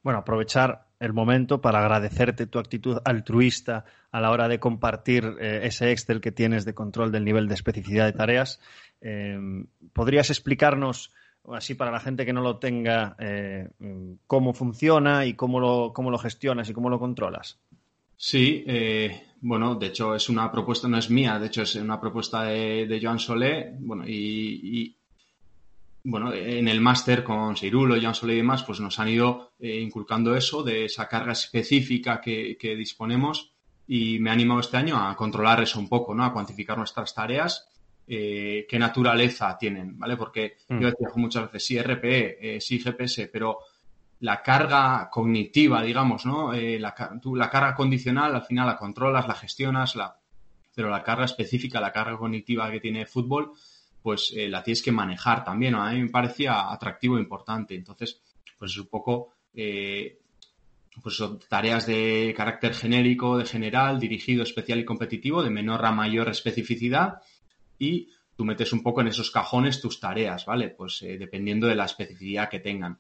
bueno, aprovechar el momento para agradecerte tu actitud altruista a la hora de compartir eh, ese Excel que tienes de control del nivel de especificidad de tareas. Em, ¿Podrías explicarnos, así para la gente que no lo tenga, eh, cómo funciona y cómo lo, cómo lo gestionas y cómo lo controlas? Sí, eh, bueno, de hecho es una propuesta, no es mía, de hecho es una propuesta de, Joan Solé, bueno, y bueno, en el máster con Seirulo, Jan Solé y demás, pues nos han ido eh, inculcando eso de esa carga específica que, disponemos y me ha animado este año a controlar eso un poco, ¿no? A cuantificar nuestras tareas, eh, qué naturaleza tienen, ¿vale? Porque mm. yo decía muchas veces, sí RPE, eh, sí GPS, pero la carga cognitiva, digamos, ¿no? la, la carga condicional al final la controlas, la gestionas, la, pero la carga específica, la carga cognitiva que tiene fútbol, pues eh, la tienes que manejar también. A mí me parecía atractivo e importante. Entonces, pues es un poco, eh, pues tareas de carácter genérico, de general, dirigido, especial y competitivo, de menor a mayor especificidad y tú metes un poco en esos cajones tus tareas, ¿vale? Pues eh, dependiendo de la especificidad que tengan.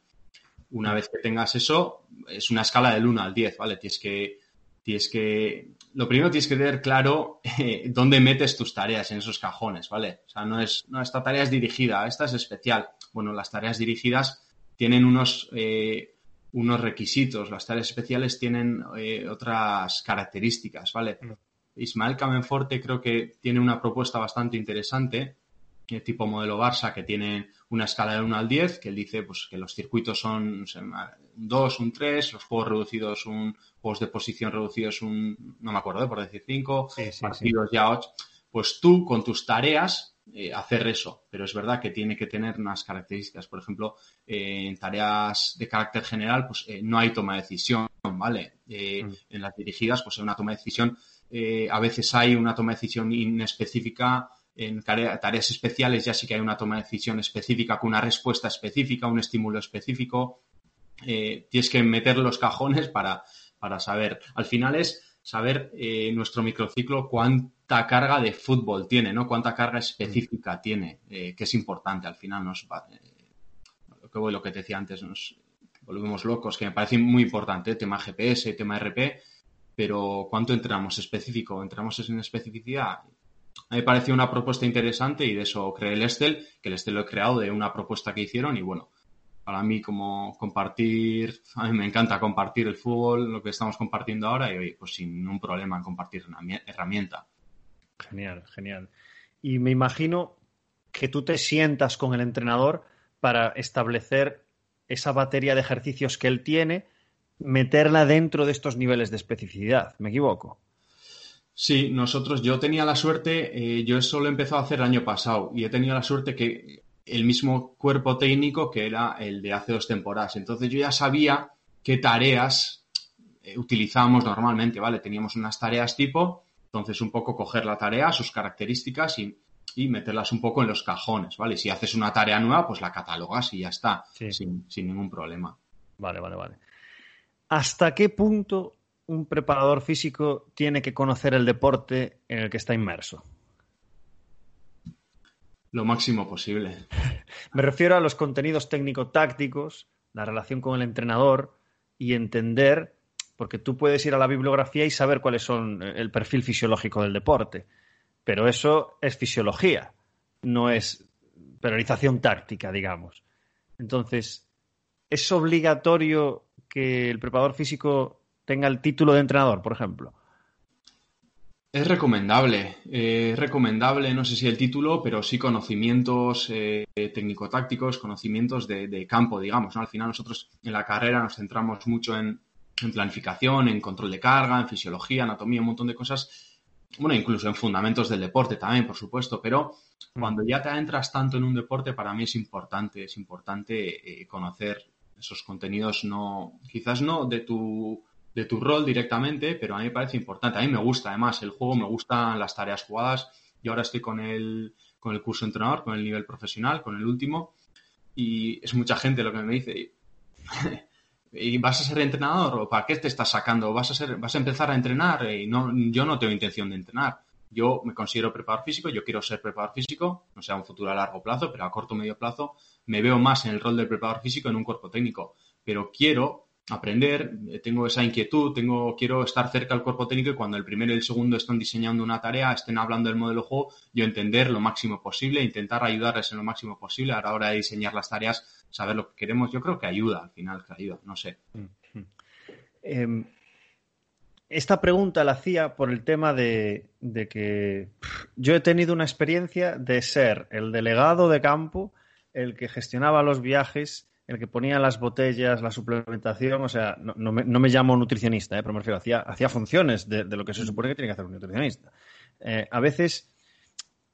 Una vez que tengas eso, es una escala del 1 al 10, ¿vale? Tienes que, tienes que lo primero tienes que tener claro eh, dónde metes tus tareas en esos cajones, ¿vale? O sea, no es, no, esta tarea es dirigida, esta es especial. Bueno, las tareas dirigidas tienen unos, eh, unos requisitos, las tareas especiales tienen eh, otras características, ¿vale? Ismael Camenforte creo que tiene una propuesta bastante interesante, tipo modelo Barça, que tiene una escala de 1 al 10, que él dice pues, que los circuitos son un 2, un 3, los juegos reducidos, un juegos de posición reducidos, un, no me acuerdo, ¿eh? por decir 5, partidos ya 8. pues tú con tus tareas eh, hacer eso. Pero es verdad que tiene que tener unas características. Por ejemplo, eh, en tareas de carácter general, pues eh, no hay toma de decisión, ¿vale? Mm. En las dirigidas, pues en una toma de decisión, a veces hay una toma de decisión inespecífica. En tareas especiales ya sí que hay una toma de decisión específica con una respuesta específica, un estímulo específico. Tienes que meter los cajones para, para saber. Al final es saber eh, nuestro microciclo cuánta carga de fútbol tiene, ¿no? Cuánta carga específica tiene, eh, que es importante al final. Nos, eh, lo, que, lo que te decía antes, nos volvemos locos, que me parece muy importante, tema GPS, tema RP, pero ¿cuánto entramos específico? ¿Entramos en especificidad? A mí me pareció una propuesta interesante y de eso creé el Estel, que el Estel lo he creado de una propuesta que hicieron y bueno, para mí como compartir, a mí me encanta compartir el fútbol, lo que estamos compartiendo ahora y pues sin ningún problema en compartir una herramienta. Genial, genial. Y me imagino que tú te sientas con el entrenador para establecer esa batería de ejercicios que él tiene, meterla dentro de estos niveles de especificidad. ¿Me equivoco? Sí, nosotros, yo tenía la suerte, eh, yo eso lo he empezado a hacer el año pasado y he tenido la suerte que el mismo cuerpo técnico que era el de hace dos temporadas. Entonces yo ya sabía qué tareas eh, utilizábamos normalmente, ¿vale? Teníamos unas tareas tipo, entonces un poco coger la tarea, sus características y, meterlas un poco en los cajones, ¿vale? Si haces una tarea nueva, pues la catalogas y ya está, sin, sin ningún problema. Vale, vale, vale. ¿Hasta qué punto un preparador físico tiene que conocer el deporte en el que está inmerso? Lo máximo posible. Me refiero a los contenidos técnico-tácticos, la relación con el entrenador y entender, porque tú puedes ir a la bibliografía y saber cuáles son el perfil fisiológico del deporte, pero eso es fisiología, no es priorización táctica, digamos. Entonces, ¿es obligatorio que el preparador físico tenga el título de entrenador, por ejemplo? Es recomendable, eh, es recomendable, no sé si el título, pero sí conocimientos eh, técnico-tácticos, conocimientos de, campo, digamos. Al final nosotros en la carrera nos centramos mucho en, planificación, en control de carga, en fisiología, anatomía, un montón de cosas. Bueno, incluso en fundamentos del deporte también, por supuesto, pero cuando ya te adentras tanto en un deporte, para mí es importante, es importante eh, conocer esos contenidos, no, quizás no de tu de tu rol directamente, pero a mí me parece importante. A mí me gusta, además, el juego, me gustan las tareas jugadas. Yo ahora estoy con el, con el curso entrenador, con el nivel profesional, con el último, y es mucha gente lo que me dice. ¿Y vas a ser entrenador o para qué te estás sacando? ¿Vas a, ser, vas a empezar a entrenar? Y no, yo no tengo intención de entrenar. Yo me considero preparador físico, yo quiero ser preparador físico, no sea un futuro a largo plazo, pero a corto o medio plazo me veo más en el rol del preparador físico en un cuerpo técnico. Pero quiero aprender, eh, tengo esa inquietud, tengo, quiero estar cerca del cuerpo técnico y cuando el primero y el segundo están diseñando una tarea, estén hablando del modelo de juego, yo entender lo máximo posible, intentar ayudarles en lo máximo posible a la hora de diseñar las tareas, saber lo que queremos. Yo creo que ayuda al final, que ayuda, no sé. Em, esta pregunta la hacía por el tema de que yo he tenido una experiencia de ser el delegado de campo, el que gestionaba los viajes el que ponía las botellas, la suplementación, o sea, no, me, llamo nutricionista, eh, pero me refiero, hacía, hacía funciones de, lo que se supone que tiene que hacer un nutricionista. Eh, a veces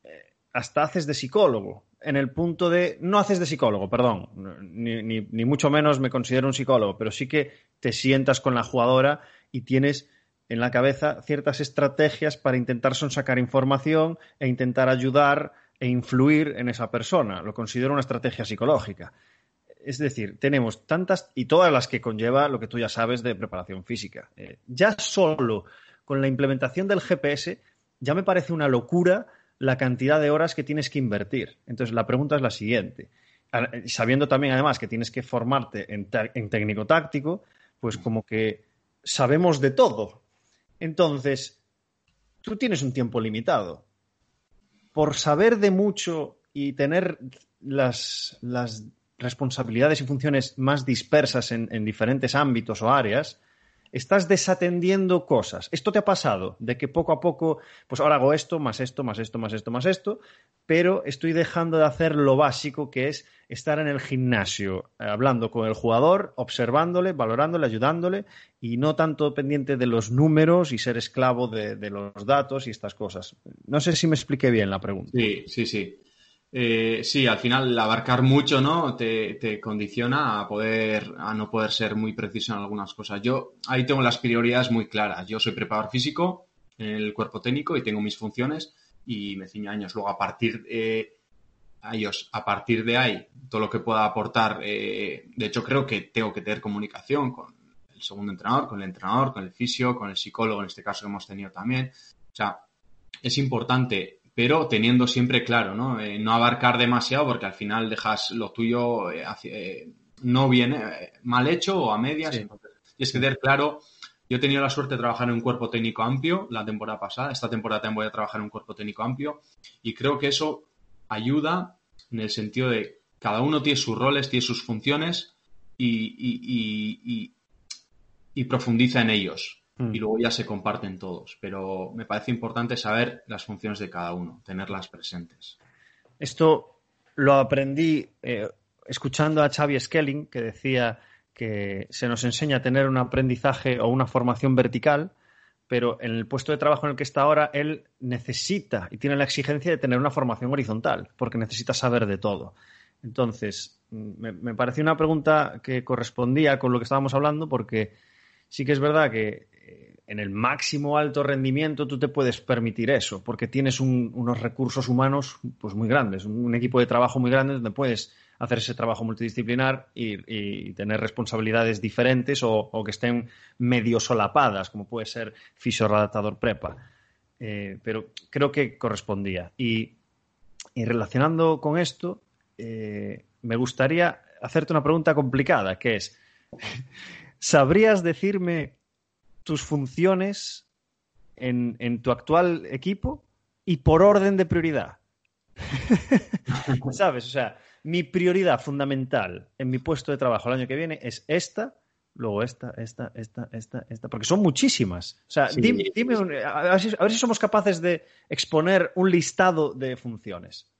eh, hasta haces de psicólogo, en el punto de, no haces de psicólogo, perdón, ni, ni, mucho menos me considero un psicólogo, pero sí que te sientas con la jugadora y tienes en la cabeza ciertas estrategias para intentar sonsacar información e intentar ayudar e influir en esa persona. Lo considero una estrategia psicológica. Es decir, tenemos tantas y todas las que conlleva lo que tú ya sabes de preparación física. Eh, ya solo con la implementación del GPS ya me parece una locura la cantidad de horas que tienes que invertir. Entonces, la pregunta es la siguiente. Sabiendo también, además, que tienes que formarte en, en técnico táctico, pues como que sabemos de todo. Entonces, tú tienes un tiempo limitado. Por saber de mucho y tener las, las responsabilidades y funciones más dispersas en, diferentes ámbitos o áreas, estás desatendiendo cosas. Esto te ha pasado, de que poco a poco, pues ahora hago esto, más esto, más esto, más esto, más esto, pero estoy dejando de hacer lo básico que es estar en el gimnasio, eh, hablando con el jugador, observándole, valorándole, ayudándole y no tanto pendiente de los números y ser esclavo de, de los datos y estas cosas. No sé si me expliqué bien la pregunta. Sí, sí, sí. Eh, sí, al final abarcar mucho, ¿no? Te, condiciona a poder, a no poder ser muy preciso en algunas cosas. Yo ahí tengo las prioridades muy claras. Yo soy preparador físico en el cuerpo técnico y tengo mis funciones y me ciño años. Luego, a partir de ellos, a partir de ahí, todo lo que pueda aportar, eh, de hecho creo que tengo que tener comunicación con el segundo entrenador, con el entrenador, con el fisio, con el psicólogo, en este caso que hemos tenido también. O sea, es importante pero teniendo siempre claro, ¿no? Eh, no abarcar demasiado porque al final dejas lo tuyo eh, eh, no viene mal hecho o a medias. y es que tener claro, yo he tenido la suerte de trabajar en un cuerpo técnico amplio la temporada pasada, esta temporada también voy a trabajar en un cuerpo técnico amplio y creo que eso ayuda en el sentido de cada uno tiene sus roles, tiene sus funciones y, y profundiza en ellos. Mm. y luego ya se comparten todos. Pero me parece importante saber las funciones de cada uno, tenerlas presentes. Esto lo aprendí eh, escuchando a Xavi Skelling, que decía que se nos enseña a tener un aprendizaje o una formación vertical, pero en el puesto de trabajo en el que está ahora, él necesita y tiene la exigencia de tener una formación horizontal, porque necesita saber de todo. Entonces, me, me pareció una pregunta que correspondía con lo que estábamos hablando, porque sí que es verdad que en el máximo alto rendimiento tú te puedes permitir eso, porque tienes unos recursos humanos pues muy grandes, un, equipo de trabajo muy grande donde puedes hacer ese trabajo multidisciplinar y, tener responsabilidades diferentes o, que estén medio solapadas, como puede ser fisioredactador prepa. Eh, pero creo que correspondía. Y, relacionando con esto, eh, me gustaría hacerte una pregunta complicada, que es, ¿sabrías decirme tus funciones en, tu actual equipo y por orden de prioridad. ¿Sabes? O sea, mi prioridad fundamental en mi puesto de trabajo el año que viene es esta, luego esta, esta, esta, esta, esta, porque son muchísimas. O sea, dime, a, ver si, somos capaces de exponer un listado de funciones.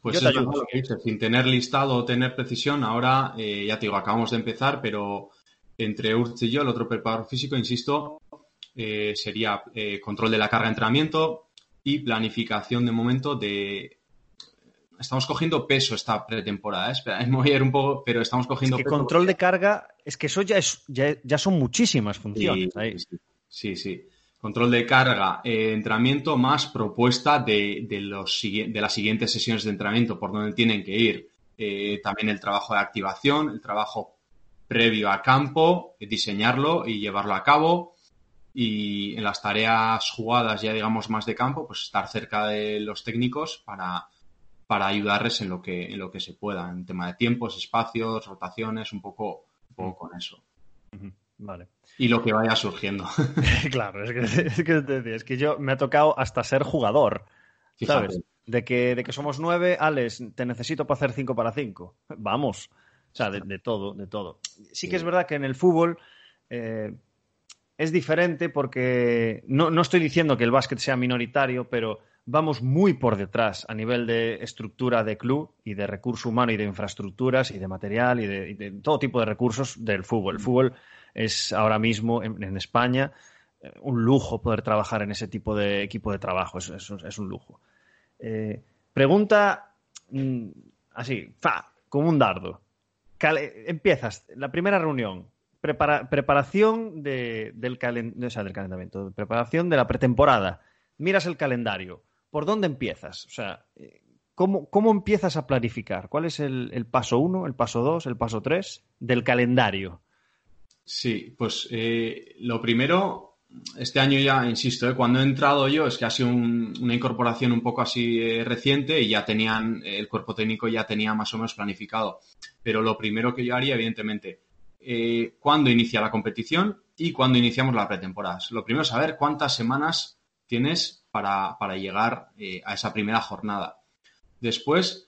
Pues yo lo que dices, sin tener listado o tener precisión, ahora eh, ya te digo, acabamos de empezar, pero entre Urz y yo, el otro preparador físico, insisto, eh, sería eh, control de la carga de entrenamiento y planificación de momento de... Estamos cogiendo peso esta pretemporada, ¿eh? espera, es mover un poco, pero estamos cogiendo es que Control de carga, es que eso ya, es, ya, son muchísimas funciones. Sí, sí, Control de carga, entrenamiento más propuesta de, los, de las siguientes sesiones de entrenamiento, por donde tienen que ir. también el trabajo de activación, el trabajo previo a campo, diseñarlo y llevarlo a cabo. Y en las tareas jugadas, ya digamos más de campo, pues estar cerca de los técnicos para, para ayudarles en lo que, en lo que se pueda, en tema de tiempos, espacios, rotaciones, un poco, un poco con eso. Vale. Y lo que vaya surgiendo. claro, es que, es que, es que yo me ha tocado hasta ser jugador. ¿Sabes? De que, de que somos nueve, Alex, te necesito para hacer cinco para cinco. Vamos. O sea, de, todo, de todo. Sí que es verdad que en el fútbol eh, es diferente porque no, no, estoy diciendo que el básquet sea minoritario, pero vamos muy por detrás a nivel de estructura de club y de recurso humano y de infraestructuras y de material y de, todo tipo de recursos del fútbol. El fútbol es ahora mismo en, España eh, un lujo poder trabajar en ese tipo de equipo de trabajo, es, es, un lujo. Eh, pregunta mm, así, fa, como un dardo empiezas la primera reunión, preparación del, del calentamiento, preparación de la pretemporada, miras el calendario, ¿por dónde empiezas? O sea, ¿cómo, cómo empiezas a planificar? ¿Cuál es el, paso uno, el paso dos, el paso tres del calendario? Sí, pues eh, lo primero este año ya, insisto, ¿eh? cuando he entrado yo es que ha sido una incorporación un poco así eh, reciente y ya tenían, el cuerpo técnico ya tenía más o menos planificado. Pero lo primero que yo haría, evidentemente, eh, cuándo inicia la competición y cuándo iniciamos la pretemporada. Lo primero es saber cuántas semanas tienes para, llegar a esa primera jornada. Después,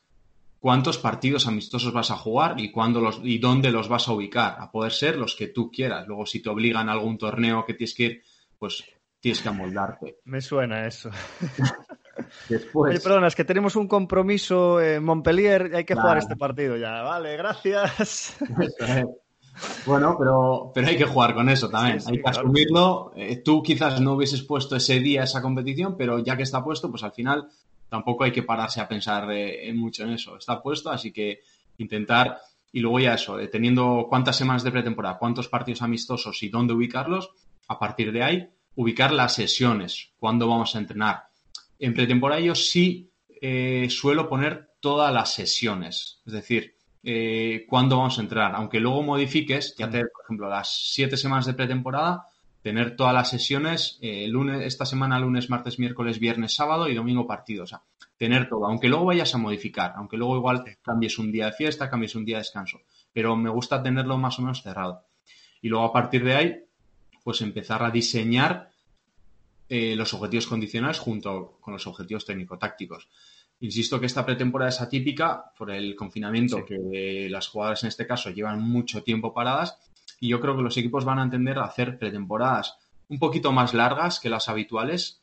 cuántos partidos amistosos vas a jugar y cuándo los y dónde los vas a ubicar, a poder ser los que tú quieras. Luego, si te obligan a algún torneo que tienes que ir, pues tienes que amoldarte. Me suena eso. Después... Oye, perdona, es que tenemos un compromiso en Montpellier y hay que jugar este partido ya. Vale, gracias. Bueno, pero, pero hay que jugar con eso también. hay que asumirlo. Eh, tú quizás no hubieses puesto ese día esa competición, pero ya que está puesto, pues al final tampoco hay que pararse a pensar eh, mucho en eso. Está puesto, así que intentar, y luego ya eso, eh, teniendo cuántas semanas de pretemporada, cuántos partidos amistosos y dónde ubicarlos, a partir de ahí, ubicar las sesiones, cuándo vamos a entrenar. En pretemporada yo sí eh, suelo poner todas las sesiones, es decir, cuándo vamos a entrenar, aunque luego modifiques, ya te, por ejemplo, las siete semanas de pretemporada, tener todas las sesiones, eh, lunes, esta semana lunes, martes, miércoles, viernes, sábado y domingo partido. O sea, tener todo, aunque luego vayas a modificar, aunque luego igual cambies un día de fiesta, cambies un día de descanso, pero me gusta tenerlo más o menos cerrado. Y luego a partir de ahí, pues empezar a diseñar eh, los objetivos condicionales junto con los objetivos técnico-tácticos. Insisto que esta pretemporada es atípica por el confinamiento, que las jugadoras en este caso llevan mucho tiempo paradas y yo creo que los equipos van a entender a hacer pretemporadas un poquito más largas que las habituales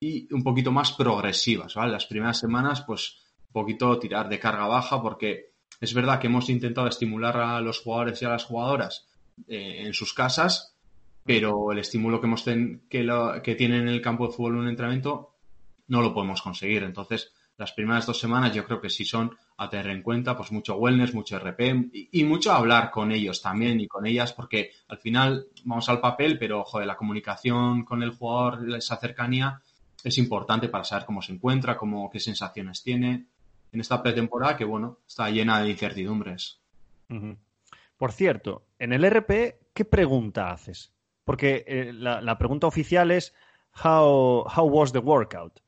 y un poquito más progresivas, ¿vale? Las primeras semanas, pues, un poquito tirar de carga baja porque es verdad que hemos intentado estimular a los jugadores y a las jugadoras eh, en sus casas, pero el estímulo que, hemos que, que tienen en el campo de fútbol en un entrenamiento no lo podemos conseguir. Entonces, las primeras dos semanas yo creo que sí son a tener en cuenta, pues mucho wellness, mucho RP y, mucho hablar con ellos también y con ellas, porque al final vamos al papel, pero joder, la comunicación con el jugador, esa cercanía es importante para saber cómo se encuentra, cómo, qué sensaciones tiene en esta pretemporada que, bueno, está llena de incertidumbres. Por cierto, en el RP, ¿qué pregunta haces? Porque eh, la, la, pregunta oficial es how, how was the workout?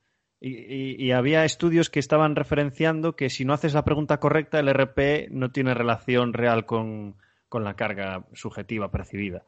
Y, había estudios que estaban referenciando que si no haces la pregunta correcta, el RP no tiene relación real con, la carga subjetiva percibida.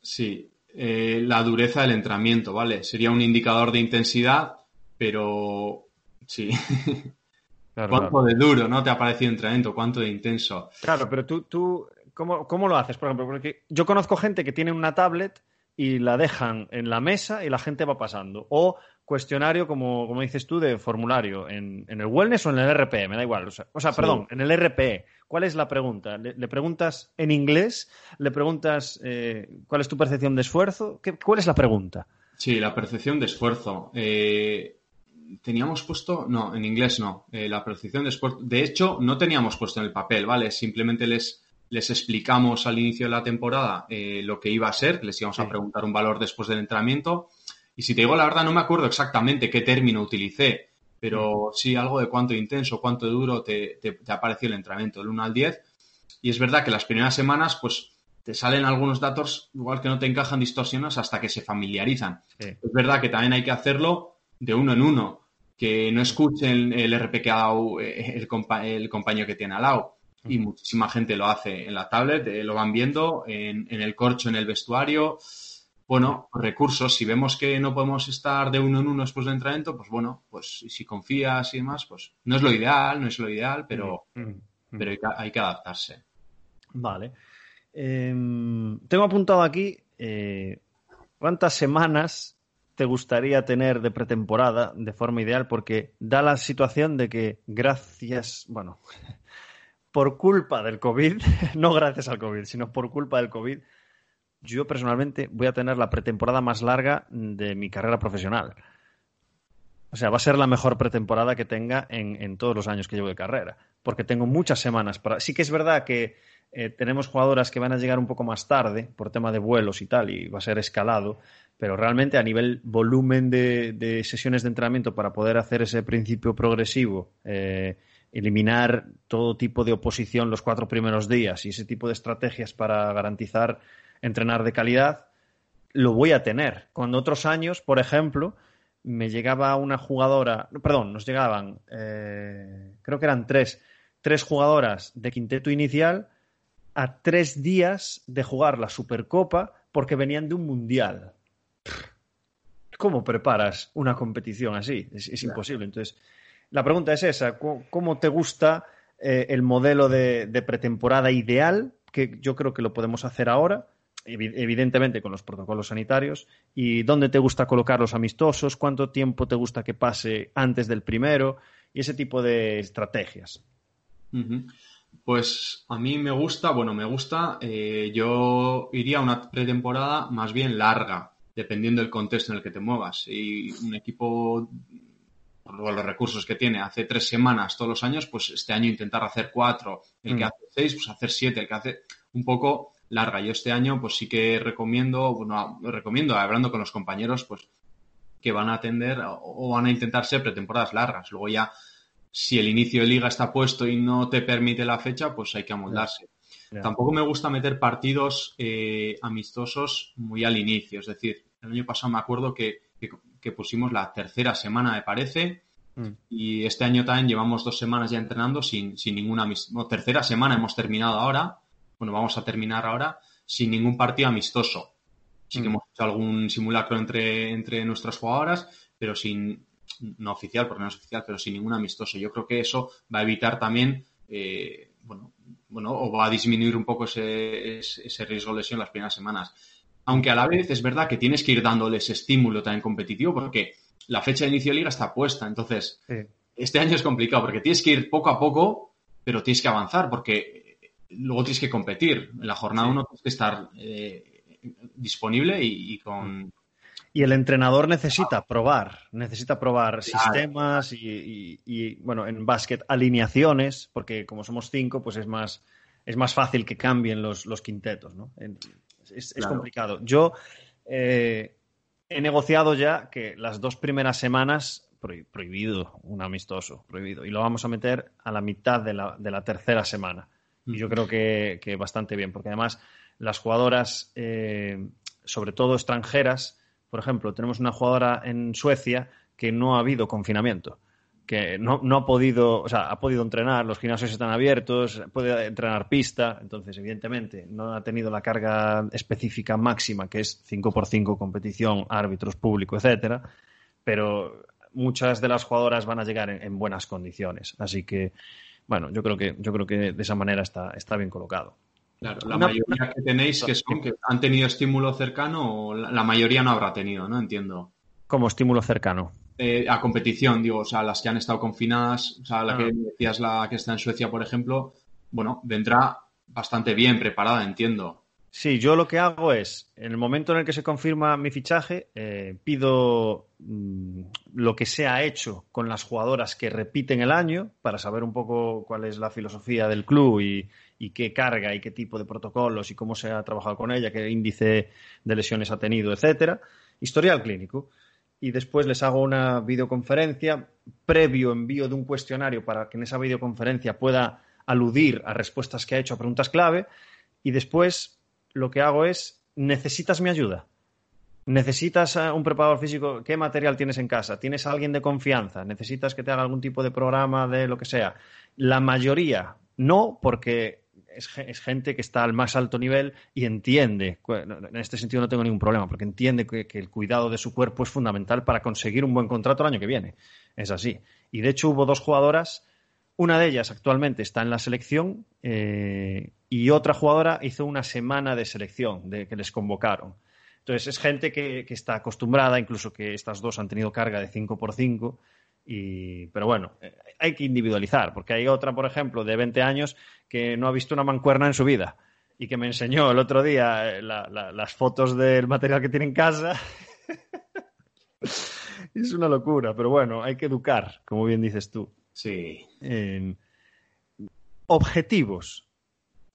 Sí, eh, la dureza del entrenamiento, ¿vale? Sería un indicador de intensidad, pero sí. ¿Cuánto de duro, no? Te ha parecido entrenamiento, cuánto de intenso. Claro, pero tú, tú ¿cómo, ¿cómo lo haces? Por ejemplo, porque yo conozco gente que tiene una tablet y la dejan en la mesa y la gente va pasando. O cuestionario, como, como dices tú, de formulario, en, el wellness o en el RP, me da igual. O sea, perdón, en el RP. ¿Cuál es la pregunta? ¿Le, preguntas en inglés? ¿Le preguntas eh, cuál es tu percepción de esfuerzo? ¿Qué, ¿Cuál es la pregunta? Sí, la percepción de esfuerzo. Eh, teníamos puesto, no, en inglés no, eh, la percepción de esfuerzo. De hecho, no teníamos puesto en el papel, ¿vale? Simplemente les, les explicamos al inicio de la temporada lo que iba a ser, les íbamos a preguntar un valor después del entrenamiento y si te digo la verdad, no me acuerdo exactamente qué término utilicé, pero sí algo de cuánto intenso, cuánto duro te, te, ha parecido el entrenamiento, del 1 al 10. Y es verdad que las primeras semanas, pues te salen algunos datos igual que no te encajan distorsiones hasta que se familiarizan. Es verdad que también hay que hacerlo de uno en uno, que no escuchen el RP que ha dado eh, el, el compañero que tiene al lado. Y muchísima gente lo hace en la tablet, eh, lo van viendo en, en el corcho, en el vestuario bueno, recursos, si vemos que no podemos estar de uno en uno después del entrenamiento, pues bueno, pues si confías y demás, pues no es lo ideal, no es lo ideal, pero, mm, pero hay, que, adaptarse. Vale. Em, tengo apuntado aquí eh, cuántas semanas te gustaría tener de pretemporada de forma ideal, porque da la situación de que gracias, bueno, por culpa del COVID, no gracias al COVID, sino por culpa del COVID, yo personalmente voy a tener la pretemporada más larga de mi carrera profesional. O sea, va a ser la mejor pretemporada que tenga en, todos los años que llevo de carrera, porque tengo muchas semanas para... Sí que es verdad que eh, tenemos jugadoras que van a llegar un poco más tarde por tema de vuelos y tal, y va a ser escalado, pero realmente a nivel volumen de, sesiones de entrenamiento para poder hacer ese principio progresivo, eh, eliminar todo tipo de oposición los cuatro primeros días y ese tipo de estrategias para garantizar entrenar de calidad, lo voy a tener. Cuando otros años, por ejemplo, me llegaba una jugadora, perdón, nos llegaban, eh, creo que eran tres, tres jugadoras de quinteto inicial a tres días de jugar la Supercopa porque venían de un mundial. ¿Cómo preparas una competición así? Es, imposible. Entonces, la pregunta es esa, ¿cómo te gusta eh, el modelo de, pretemporada ideal, que yo creo que lo podemos hacer ahora, evidentemente con los protocolos sanitarios, y dónde te gusta colocar los amistosos, cuánto tiempo te gusta que pase antes del primero, y ese tipo de estrategias. Pues a mí me gusta, bueno, me gusta, eh, yo iría a una pretemporada más bien larga, dependiendo del contexto en el que te muevas. Y un equipo, por los recursos que tiene, hace tres semanas todos los años, pues este año intentar hacer cuatro, el que mm. hace seis, pues hacer siete, el que hace un poco larga. Yo este año, pues sí que recomiendo, bueno, recomiendo, hablando con los compañeros, pues que van a atender o van a intentar ser pretemporadas largas. Luego ya si el inicio de liga está puesto y no te permite la fecha, pues hay que amoldarse. Tampoco me gusta meter partidos eh, amistosos muy al inicio. Es decir, el año pasado me acuerdo que, pusimos la tercera semana, me parece, mm. y este año también llevamos dos semanas ya entrenando sin, sin ninguna amistoso. tercera semana hemos terminado ahora. Bueno, vamos a terminar ahora sin ningún partido amistoso. Sí que mm. hemos hecho algún simulacro entre, entre nuestras jugadoras, pero sin, no oficial, porque no es oficial, pero sin ningún amistoso. Yo creo que eso va a evitar también, eh, bueno, bueno, o va a disminuir un poco ese, ese, riesgo de lesión las primeras semanas. Aunque a la vez es verdad que tienes que ir dándoles estímulo también competitivo, porque la fecha de inicio de liga está puesta. Entonces, este año es complicado, porque tienes que ir poco a poco, pero tienes que avanzar, porque luego tienes que competir. En la jornada uno tienes que estar eh, disponible y, con, y el entrenador necesita probar, necesita probar sistemas y, bueno, en básquet alineaciones, porque como somos cinco, pues es más, es más fácil que cambien los, quintetos, ¿no? Es, complicado. Yo eh, he negociado ya que las dos primeras semanas, prohibido, un amistoso, prohibido, y lo vamos a meter a la mitad de la, tercera semana. Y yo creo que, bastante bien, porque además las jugadoras, eh, sobre todo extranjeras, por ejemplo, tenemos una jugadora en Suecia que no ha habido confinamiento, que no, ha podido, o sea, ha podido entrenar, los gimnasios están abiertos, puede entrenar pista, entonces, evidentemente, no ha tenido la carga específica máxima, que es 5x5 competición, árbitros, público, etcétera, pero muchas de las jugadoras van a llegar en, buenas condiciones. Así que, bueno, yo creo que, yo creo que de esa manera está, está bien colocado. Claro, la mayoría que tenéis que son que han tenido estímulo cercano o la, mayoría no habrá tenido, ¿no? Entiendo. Como estímulo cercano. Eh, a competición, digo, o sea, las que han estado confinadas, o sea, la que ah. decías, la que está en Suecia, por ejemplo, bueno, vendrá bastante bien preparada, entiendo. Sí, yo lo que hago es, en el momento en el que se confirma mi fichaje, eh, pido mm, lo que se ha hecho con las jugadoras que repiten el año para saber un poco cuál es la filosofía del club y, y qué carga y qué tipo de protocolos y cómo se ha trabajado con ella, qué índice de lesiones ha tenido, etcétera. Historial clínico. Y después les hago una videoconferencia, previo envío de un cuestionario para que en esa videoconferencia pueda aludir a respuestas que ha hecho a preguntas clave. Y después lo que hago es, ¿necesitas mi ayuda? ¿Necesitas eh, un preparador físico? ¿Qué material tienes en casa? ¿Tienes a alguien de confianza? ¿Necesitas que te haga algún tipo de programa de lo que sea? La mayoría no, porque es, gente que está al más alto nivel y entiende, en este sentido no tengo ningún problema, porque entiende que, el cuidado de su cuerpo es fundamental para conseguir un buen contrato el año que viene. Es así. Y de hecho hubo dos jugadoras, una de ellas actualmente está en la selección eh, y otra jugadora hizo una semana de selección, de que les convocaron. Entonces es gente que, que está acostumbrada, incluso que estas dos han tenido carga de 5 por 5 pero bueno, eh, hay que individualizar, porque hay otra, por ejemplo, de 20 años que no ha visto una mancuerna en su vida y que me enseñó el otro día eh, las fotos del material que tiene en casa. es una locura, pero bueno, hay que educar, como bien dices tú. Sí. objetivos.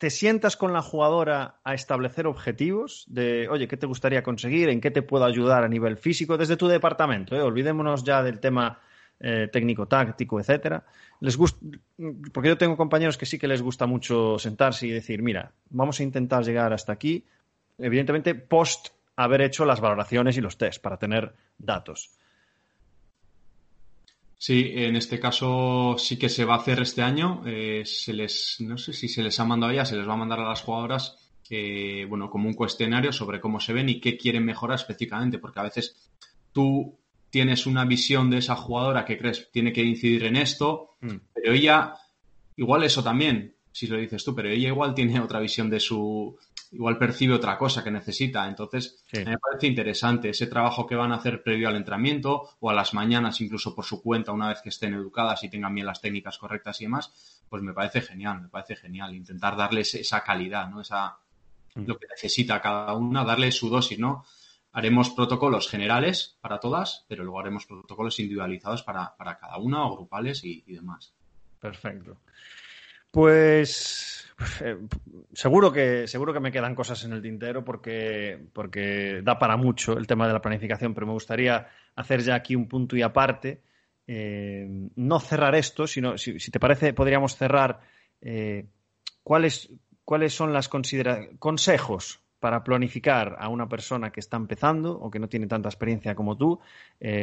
¿Te sientas con la jugadora a establecer objetivos de, oye, ¿qué te gustaría conseguir? ¿En qué te puedo ayudar a nivel físico desde tu departamento? Eh? Olvidémonos ya del tema eh, técnico-táctico, etcétera. Les gusta, porque yo tengo compañeros que sí que les gusta mucho sentarse y decir, mira, vamos a intentar llegar hasta aquí, evidentemente post haber hecho las valoraciones y los test para tener datos. Sí, en este caso sí que se va a hacer este año. Eh, se les, no sé si se les ha mandado ya, se les va a mandar a las jugadoras, eh, bueno, como un cuestionario sobre cómo se ven y qué quieren mejorar específicamente, porque a veces tú tienes una visión de esa jugadora que crees tiene que incidir en esto, mm. pero ella igual eso también, si lo dices tú, pero ella igual tiene otra visión de su, igual percibe otra cosa que necesita. Entonces, me parece interesante ese trabajo que van a hacer previo al entrenamiento o a las mañanas, incluso por su cuenta, una vez que estén educadas y tengan bien las técnicas correctas y demás, pues me parece genial, me parece genial. Intentar darles esa calidad, ¿no? Esa, mm. lo que necesita cada una, darle su dosis, ¿no? Haremos protocolos generales para todas, pero luego haremos protocolos individualizados para, cada una o grupales y demás. Perfecto. Pues eh, seguro que seguro que me quedan cosas en el tintero porque, porque da para mucho el tema de la planificación, pero me gustaría hacer ya aquí un punto y aparte. Eh, no cerrar esto, sino si, te parece, podríamos cerrar eh, cuáles, cuáles son los consejos para planificar a una persona que está empezando o que no tiene tanta experiencia como tú.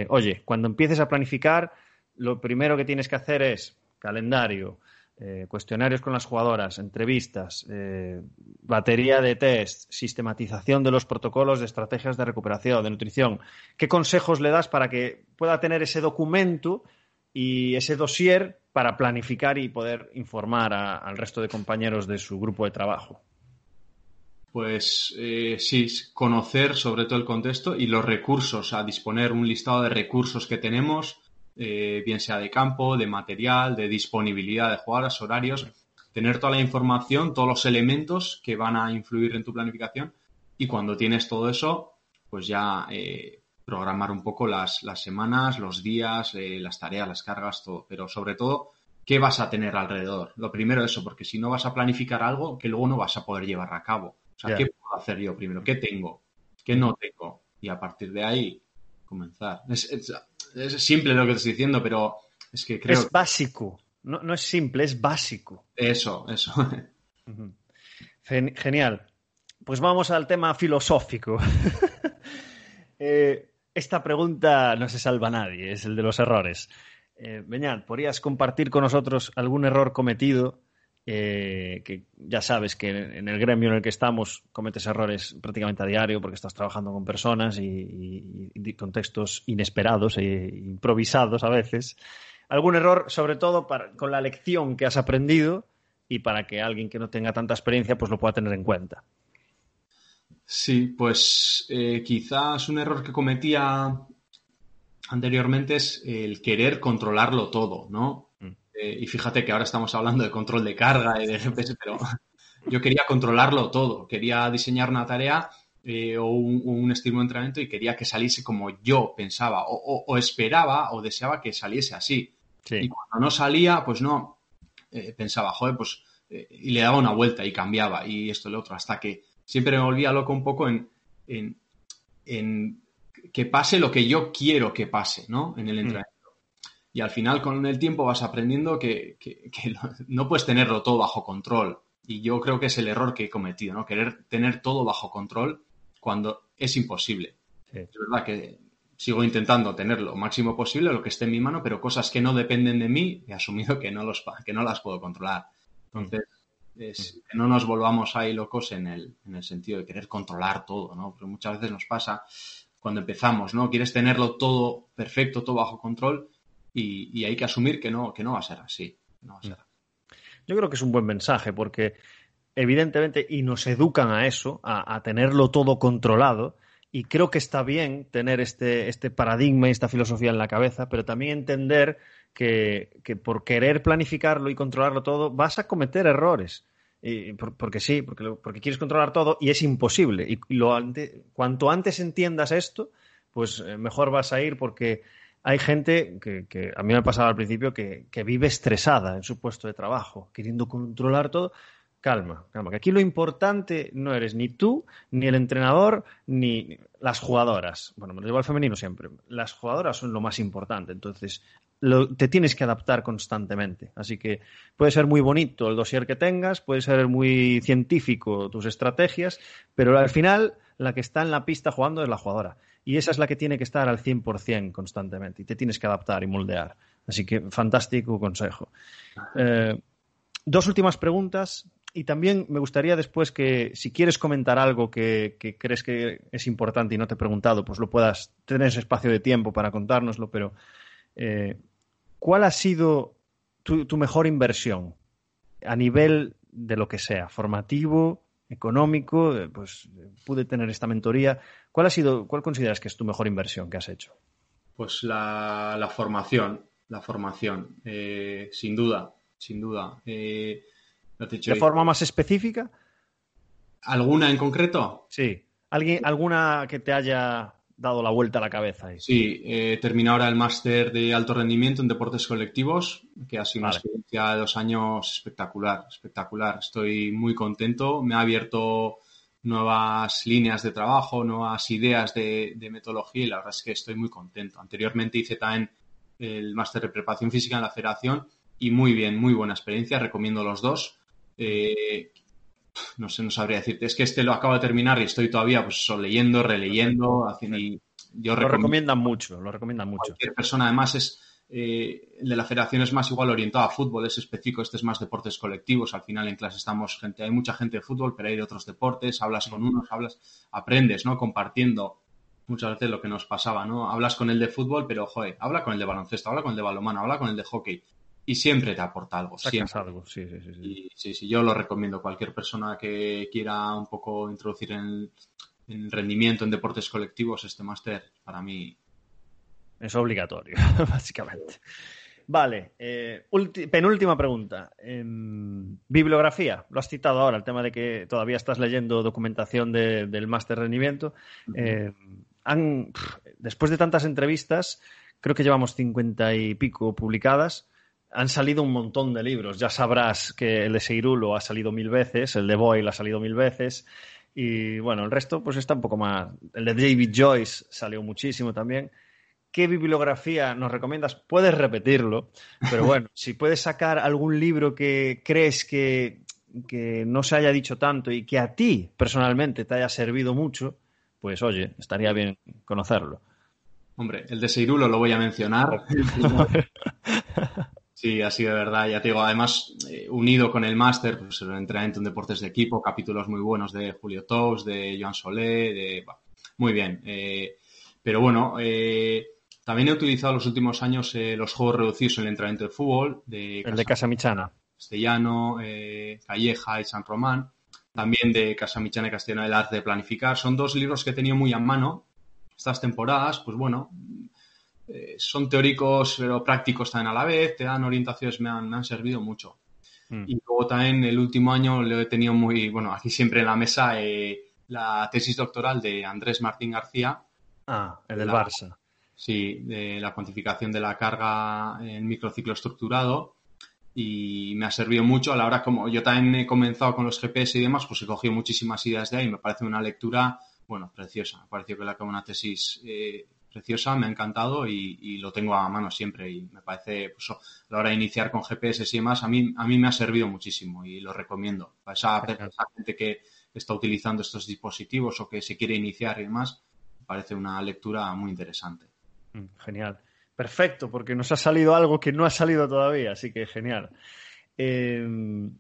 oye, cuando empieces a planificar, lo primero que tienes que hacer es calendario, eh, cuestionarios con las jugadoras, entrevistas, eh, batería de test, sistematización de los protocolos de estrategias de recuperación, de nutrición. ¿Qué consejos le das para que pueda tener ese documento y ese dossier para planificar y poder informar al resto de compañeros de su grupo de trabajo? Pues eh, sí, conocer sobre todo el contexto y los recursos, a disponer un listado de recursos que tenemos, eh, bien sea de campo, de material, de disponibilidad de jugadoras, horarios, tener toda la información, todos los elementos que van a influir en tu planificación y cuando tienes todo eso, pues ya eh, programar un poco las, semanas, los días, eh, las tareas, las cargas, todo, pero sobre todo, ¿qué vas a tener alrededor? Lo primero eso, porque si no vas a planificar algo que luego no vas a poder llevar a cabo. O sea, ¿qué puedo hacer yo primero? ¿Qué tengo? ¿Qué no tengo? Y a partir de ahí comenzar es simple lo que te estoy diciendo, pero es que creo... Es básico. No, es simple, es básico. Eso, eso. Genial. Pues vamos al tema filosófico. Eh, esta pregunta no se salva a nadie, es el de los errores. Eh, ¿podrías compartir con nosotros algún error cometido eh, que ya sabes que en el gremio en el que estamos cometes errores prácticamente a diario porque estás trabajando con personas y, contextos inesperados e improvisados a veces. Algún error, sobre todo con la lección que has aprendido y para que alguien que no tenga tanta experiencia pues lo pueda tener en cuenta. Sí, pues eh, quizás un error que cometía anteriormente es el querer controlarlo todo, ¿no? Eh, y fíjate que ahora estamos hablando de control de carga y de GPS, pero yo quería controlarlo todo. Quería diseñar una tarea eh, o un, estímulo de entrenamiento y quería que saliese como yo pensaba o, esperaba o deseaba que saliese así. Y cuando no salía, pues no, eh, pensaba, joder, pues, y le daba una vuelta y cambiaba y esto y lo otro, hasta que siempre me volvía loco un poco en, en, que pase lo que yo quiero que pase, ¿no? En el mm. entrenamiento y al final con el tiempo vas aprendiendo que, no puedes tenerlo todo bajo control. Y yo creo que es el error que he cometido, ¿no? Querer tener todo bajo control cuando es imposible. Es verdad que sigo intentando tener lo máximo posible, lo que esté en mi mano, pero cosas que no dependen de mí, he asumido que no, los, que no las puedo controlar. Entonces, es, que no nos volvamos ahí locos en el, en el sentido de querer controlar todo, ¿no? Porque muchas veces nos pasa cuando empezamos, ¿no? Quieres tenerlo todo perfecto, todo bajo control y, hay que asumir que no, que no va a ser así. Yo creo que es un buen mensaje porque evidentemente y nos educan a eso, a, tenerlo todo controlado. Y creo que está bien tener este, este paradigma y esta filosofía en la cabeza, pero también entender que, por querer planificarlo y controlarlo todo vas a cometer errores. Y porque sí, porque, porque quieres controlar todo y es imposible. Y, lo cuanto antes entiendas esto, pues eh, mejor vas a ir porque hay gente que, a mí me ha pasado al principio que, vive estresada en su puesto de trabajo, queriendo controlar todo. Calma, calma, que aquí lo importante no eres ni tú, ni el entrenador, ni las jugadoras. Bueno, me lo llevo al femenino siempre. Las jugadoras son lo más importante, entonces te tienes que adaptar constantemente. Así que puede ser muy bonito el dossier que tengas, puede ser muy científico tus estrategias, pero al final la que está en la pista jugando es la jugadora y esa es la que tiene que estar al 100% constantemente y te tienes que adaptar y moldear. Así que fantástico consejo. Eh, dos últimas preguntas y también me gustaría después que si quieres comentar algo que, crees que es importante y no te he preguntado, pues lo puedas tener ese espacio de tiempo para contárnoslo, pero eh, ¿cuál ha sido tu, mejor inversión a nivel de lo que sea, formativo, económico, eh, pues pude tener esta mentoría. ¿Cuál ha sido, cuál consideras que es tu mejor inversión que has hecho? Pues la, formación, la formación, eh, sin duda, sin duda. Eh, ¿De forma más específica? ¿Alguna en concreto? Sí. ¿Alguien, ¿Alguna que te haya dado la vuelta a la cabeza. Ahí. Sí, terminado ahora el máster de alto rendimiento en deportes colectivos, que ha sido una experiencia de dos años espectacular, espectacular. Estoy muy contento. Me ha abierto nuevas líneas de trabajo, nuevas ideas de, metodología y la verdad es que estoy muy contento. Anteriormente hice también el máster de preparación física en la federación y muy bien, muy buena experiencia. Recomiendo los dos. Eh, no sé, no sabría decirte. Es que este lo acabo de terminar y estoy todavía pues leyendo, releyendo, haciendo y yo lo recomiendan mucho, lo recomiendan mucho. Cualquier persona, además, es eh, el de la federación es más igual orientado a fútbol, es específico, este es más deportes colectivos. Al final en clase estamos gente, hay mucha gente de fútbol, pero hay de otros deportes, hablas con unos, hablas, aprendes, ¿no? Compartiendo muchas veces lo que nos pasaba, ¿no? Hablas con el de fútbol, pero joder, habla con el de baloncesto, habla con el de balonmano, habla con el de hockey y siempre te aporta algo. Siempre. algo, sí, sí, sí. sí, sí, yo lo recomiendo. Cualquier persona que quiera un poco introducir en, en rendimiento en deportes colectivos, este máster para mí es obligatorio, básicamente. Vale, eh, penúltima pregunta. Em, bibliografía, lo has citado ahora, el tema de que todavía estás leyendo documentación del máster de rendimiento. Em, han, después de tantas entrevistas, creo que llevamos cincuenta y pico publicadas han salido un montón de libros. Ya sabrás que el de Seirulo ha salido mil veces, el de Boyle ha salido mil veces. Y bueno, el resto pues está un poco más. El de David Joyce salió muchísimo también. ¿Qué bibliografía nos recomiendas? Puedes repetirlo, pero bueno, si puedes sacar algún libro que crees que, que no se haya dicho tanto y que a ti personalmente te haya servido mucho, pues oye, estaría bien conocerlo. Hombre, el de Seirulo lo voy a mencionar. Sí, sido de verdad, ya te digo, además eh, unido con el máster, pues el entrenamiento en deportes de equipo, capítulos muy buenos de Julio Tous, de Joan Solé, de... muy bien. Eh, pero bueno, eh, también he utilizado los últimos años los juegos reducidos en el entrenamiento de fútbol. De el de Casamichana. Castellano, Calleja y San Román. También de Casamichana y Castellano, el arte de planificar. Son dos libros que he tenido muy a mano estas temporadas. Pues bueno, eh, son teóricos pero prácticos también a la vez, te dan orientaciones, me han, me han servido mucho. Mm. Y luego también el último año lo he tenido muy, bueno, aquí siempre en la mesa, eh, la tesis doctoral de Andrés Martín García. Ah, el del Barça. Sí, de la cuantificación de la carga en microciclo estructurado y me ha servido mucho a la hora como yo también he comenzado con los GPS y demás, pues he cogido muchísimas ideas de ahí me parece una lectura, bueno, preciosa. Me pareció que la una tesis eh, preciosa, me ha encantado y, lo tengo a mano siempre y me parece, pues, a la hora de iniciar con GPS y demás, a mí, a mí me ha servido muchísimo y lo recomiendo. Para esa, gente que está utilizando estos dispositivos o que se quiere iniciar y demás, me parece una lectura muy interesante. Mm, genial. Perfecto, porque nos ha salido algo que no ha salido todavía, así que genial. Em,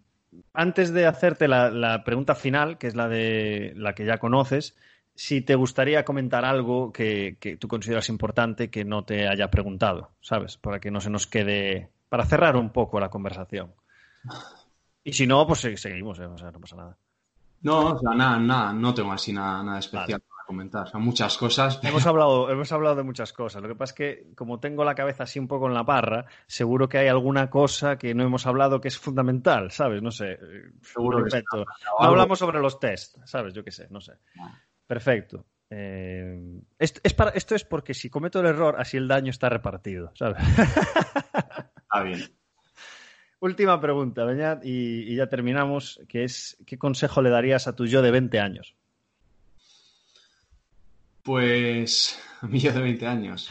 antes de hacerte la, la, pregunta final, que es la de la que ya conoces, si te gustaría comentar algo que, tú consideras importante que no te haya preguntado, ¿sabes? Para que no se nos quede. Para cerrar un poco la conversación. Y si no, pues seguimos, ¿eh? o sea, no pasa nada. No, o sea, nada, nada, no tengo así nada, nada especial comentar. Sea, muchas cosas. Hemos, hablado, hemos hablado de muchas cosas. Lo que pasa es que, como tengo la cabeza así un poco en la parra, seguro que hay alguna cosa que no hemos hablado que es fundamental, ¿sabes? No sé. Seguro que no hablamos sobre los test, ¿sabes? Yo qué sé, no sé. Perfecto. Eh, esto, es porque si cometo el error, así el daño está repartido, ¿sabes? Está bien. Última pregunta, Beñat, y, ya terminamos, que es, ¿qué consejo le darías a tu yo de 20 años? Pues yo de 20 años.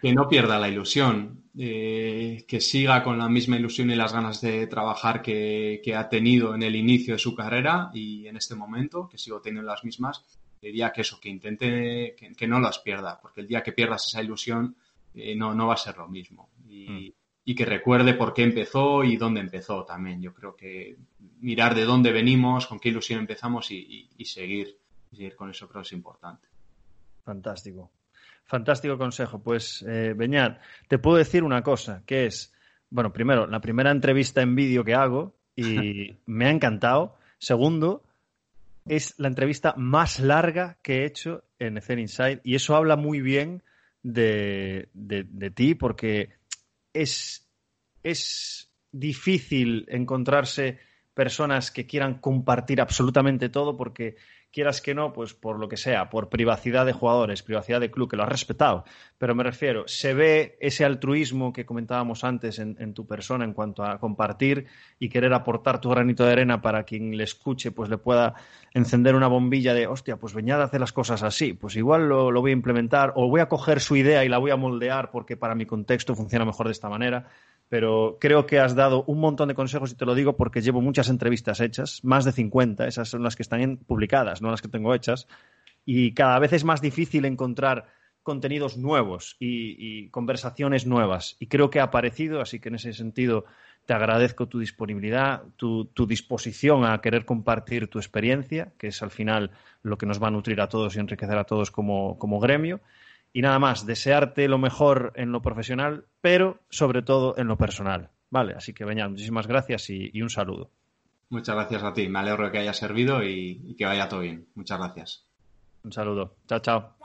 que no pierda la ilusión, eh, que siga con la misma ilusión y las ganas de trabajar que, ha tenido en el inicio de su carrera y en este momento, que sigo teniendo las mismas, diría que eso, que intente que, no las pierda, porque el día que pierdas esa ilusión eh, no, no va a ser lo mismo. Mm. Y, que recuerde por qué empezó y dónde empezó también. Yo creo que mirar de dónde venimos, con qué ilusión empezamos y, seguir, seguir con eso creo que es importante. Fantástico. Fantástico consejo. Pues, eh, Beñat, te puedo decir una cosa, que es bueno, primero, la primera entrevista en vídeo que hago y me ha encantado. Segundo, es la entrevista más larga que he hecho en Ether Inside y eso habla muy bien de, de, ti porque es, es difícil encontrarse personas que quieran compartir absolutamente todo porque quieras que no, pues por lo que sea, por privacidad de jugadores, privacidad de club, que lo has respetado. Pero me refiero, se ve ese altruismo que comentábamos antes en, tu persona en cuanto a compartir y querer aportar tu granito de arena para quien le escuche, pues le pueda encender una bombilla de, hostia, pues Beñada hace las cosas así, pues igual lo, lo voy a implementar o voy a coger su idea y la voy a moldear porque para mi contexto funciona mejor de esta manera pero creo que has dado un montón de consejos y te lo digo porque llevo muchas entrevistas hechas, más de 50, esas son las que están publicadas, no las que tengo hechas, y cada vez es más difícil encontrar contenidos nuevos y, conversaciones nuevas. Y creo que ha aparecido, así que en ese sentido te agradezco tu disponibilidad, tu, disposición a querer compartir tu experiencia, que es al final lo que nos va a nutrir a todos y enriquecer a todos como gremio. Y nada más, desearte lo mejor en lo profesional, pero sobre todo en lo personal. Vale, así que Beñat, muchísimas gracias y, un saludo. Muchas gracias a ti, me alegro de que haya servido y, y que vaya todo bien. Muchas gracias. Un saludo. Chao, chao.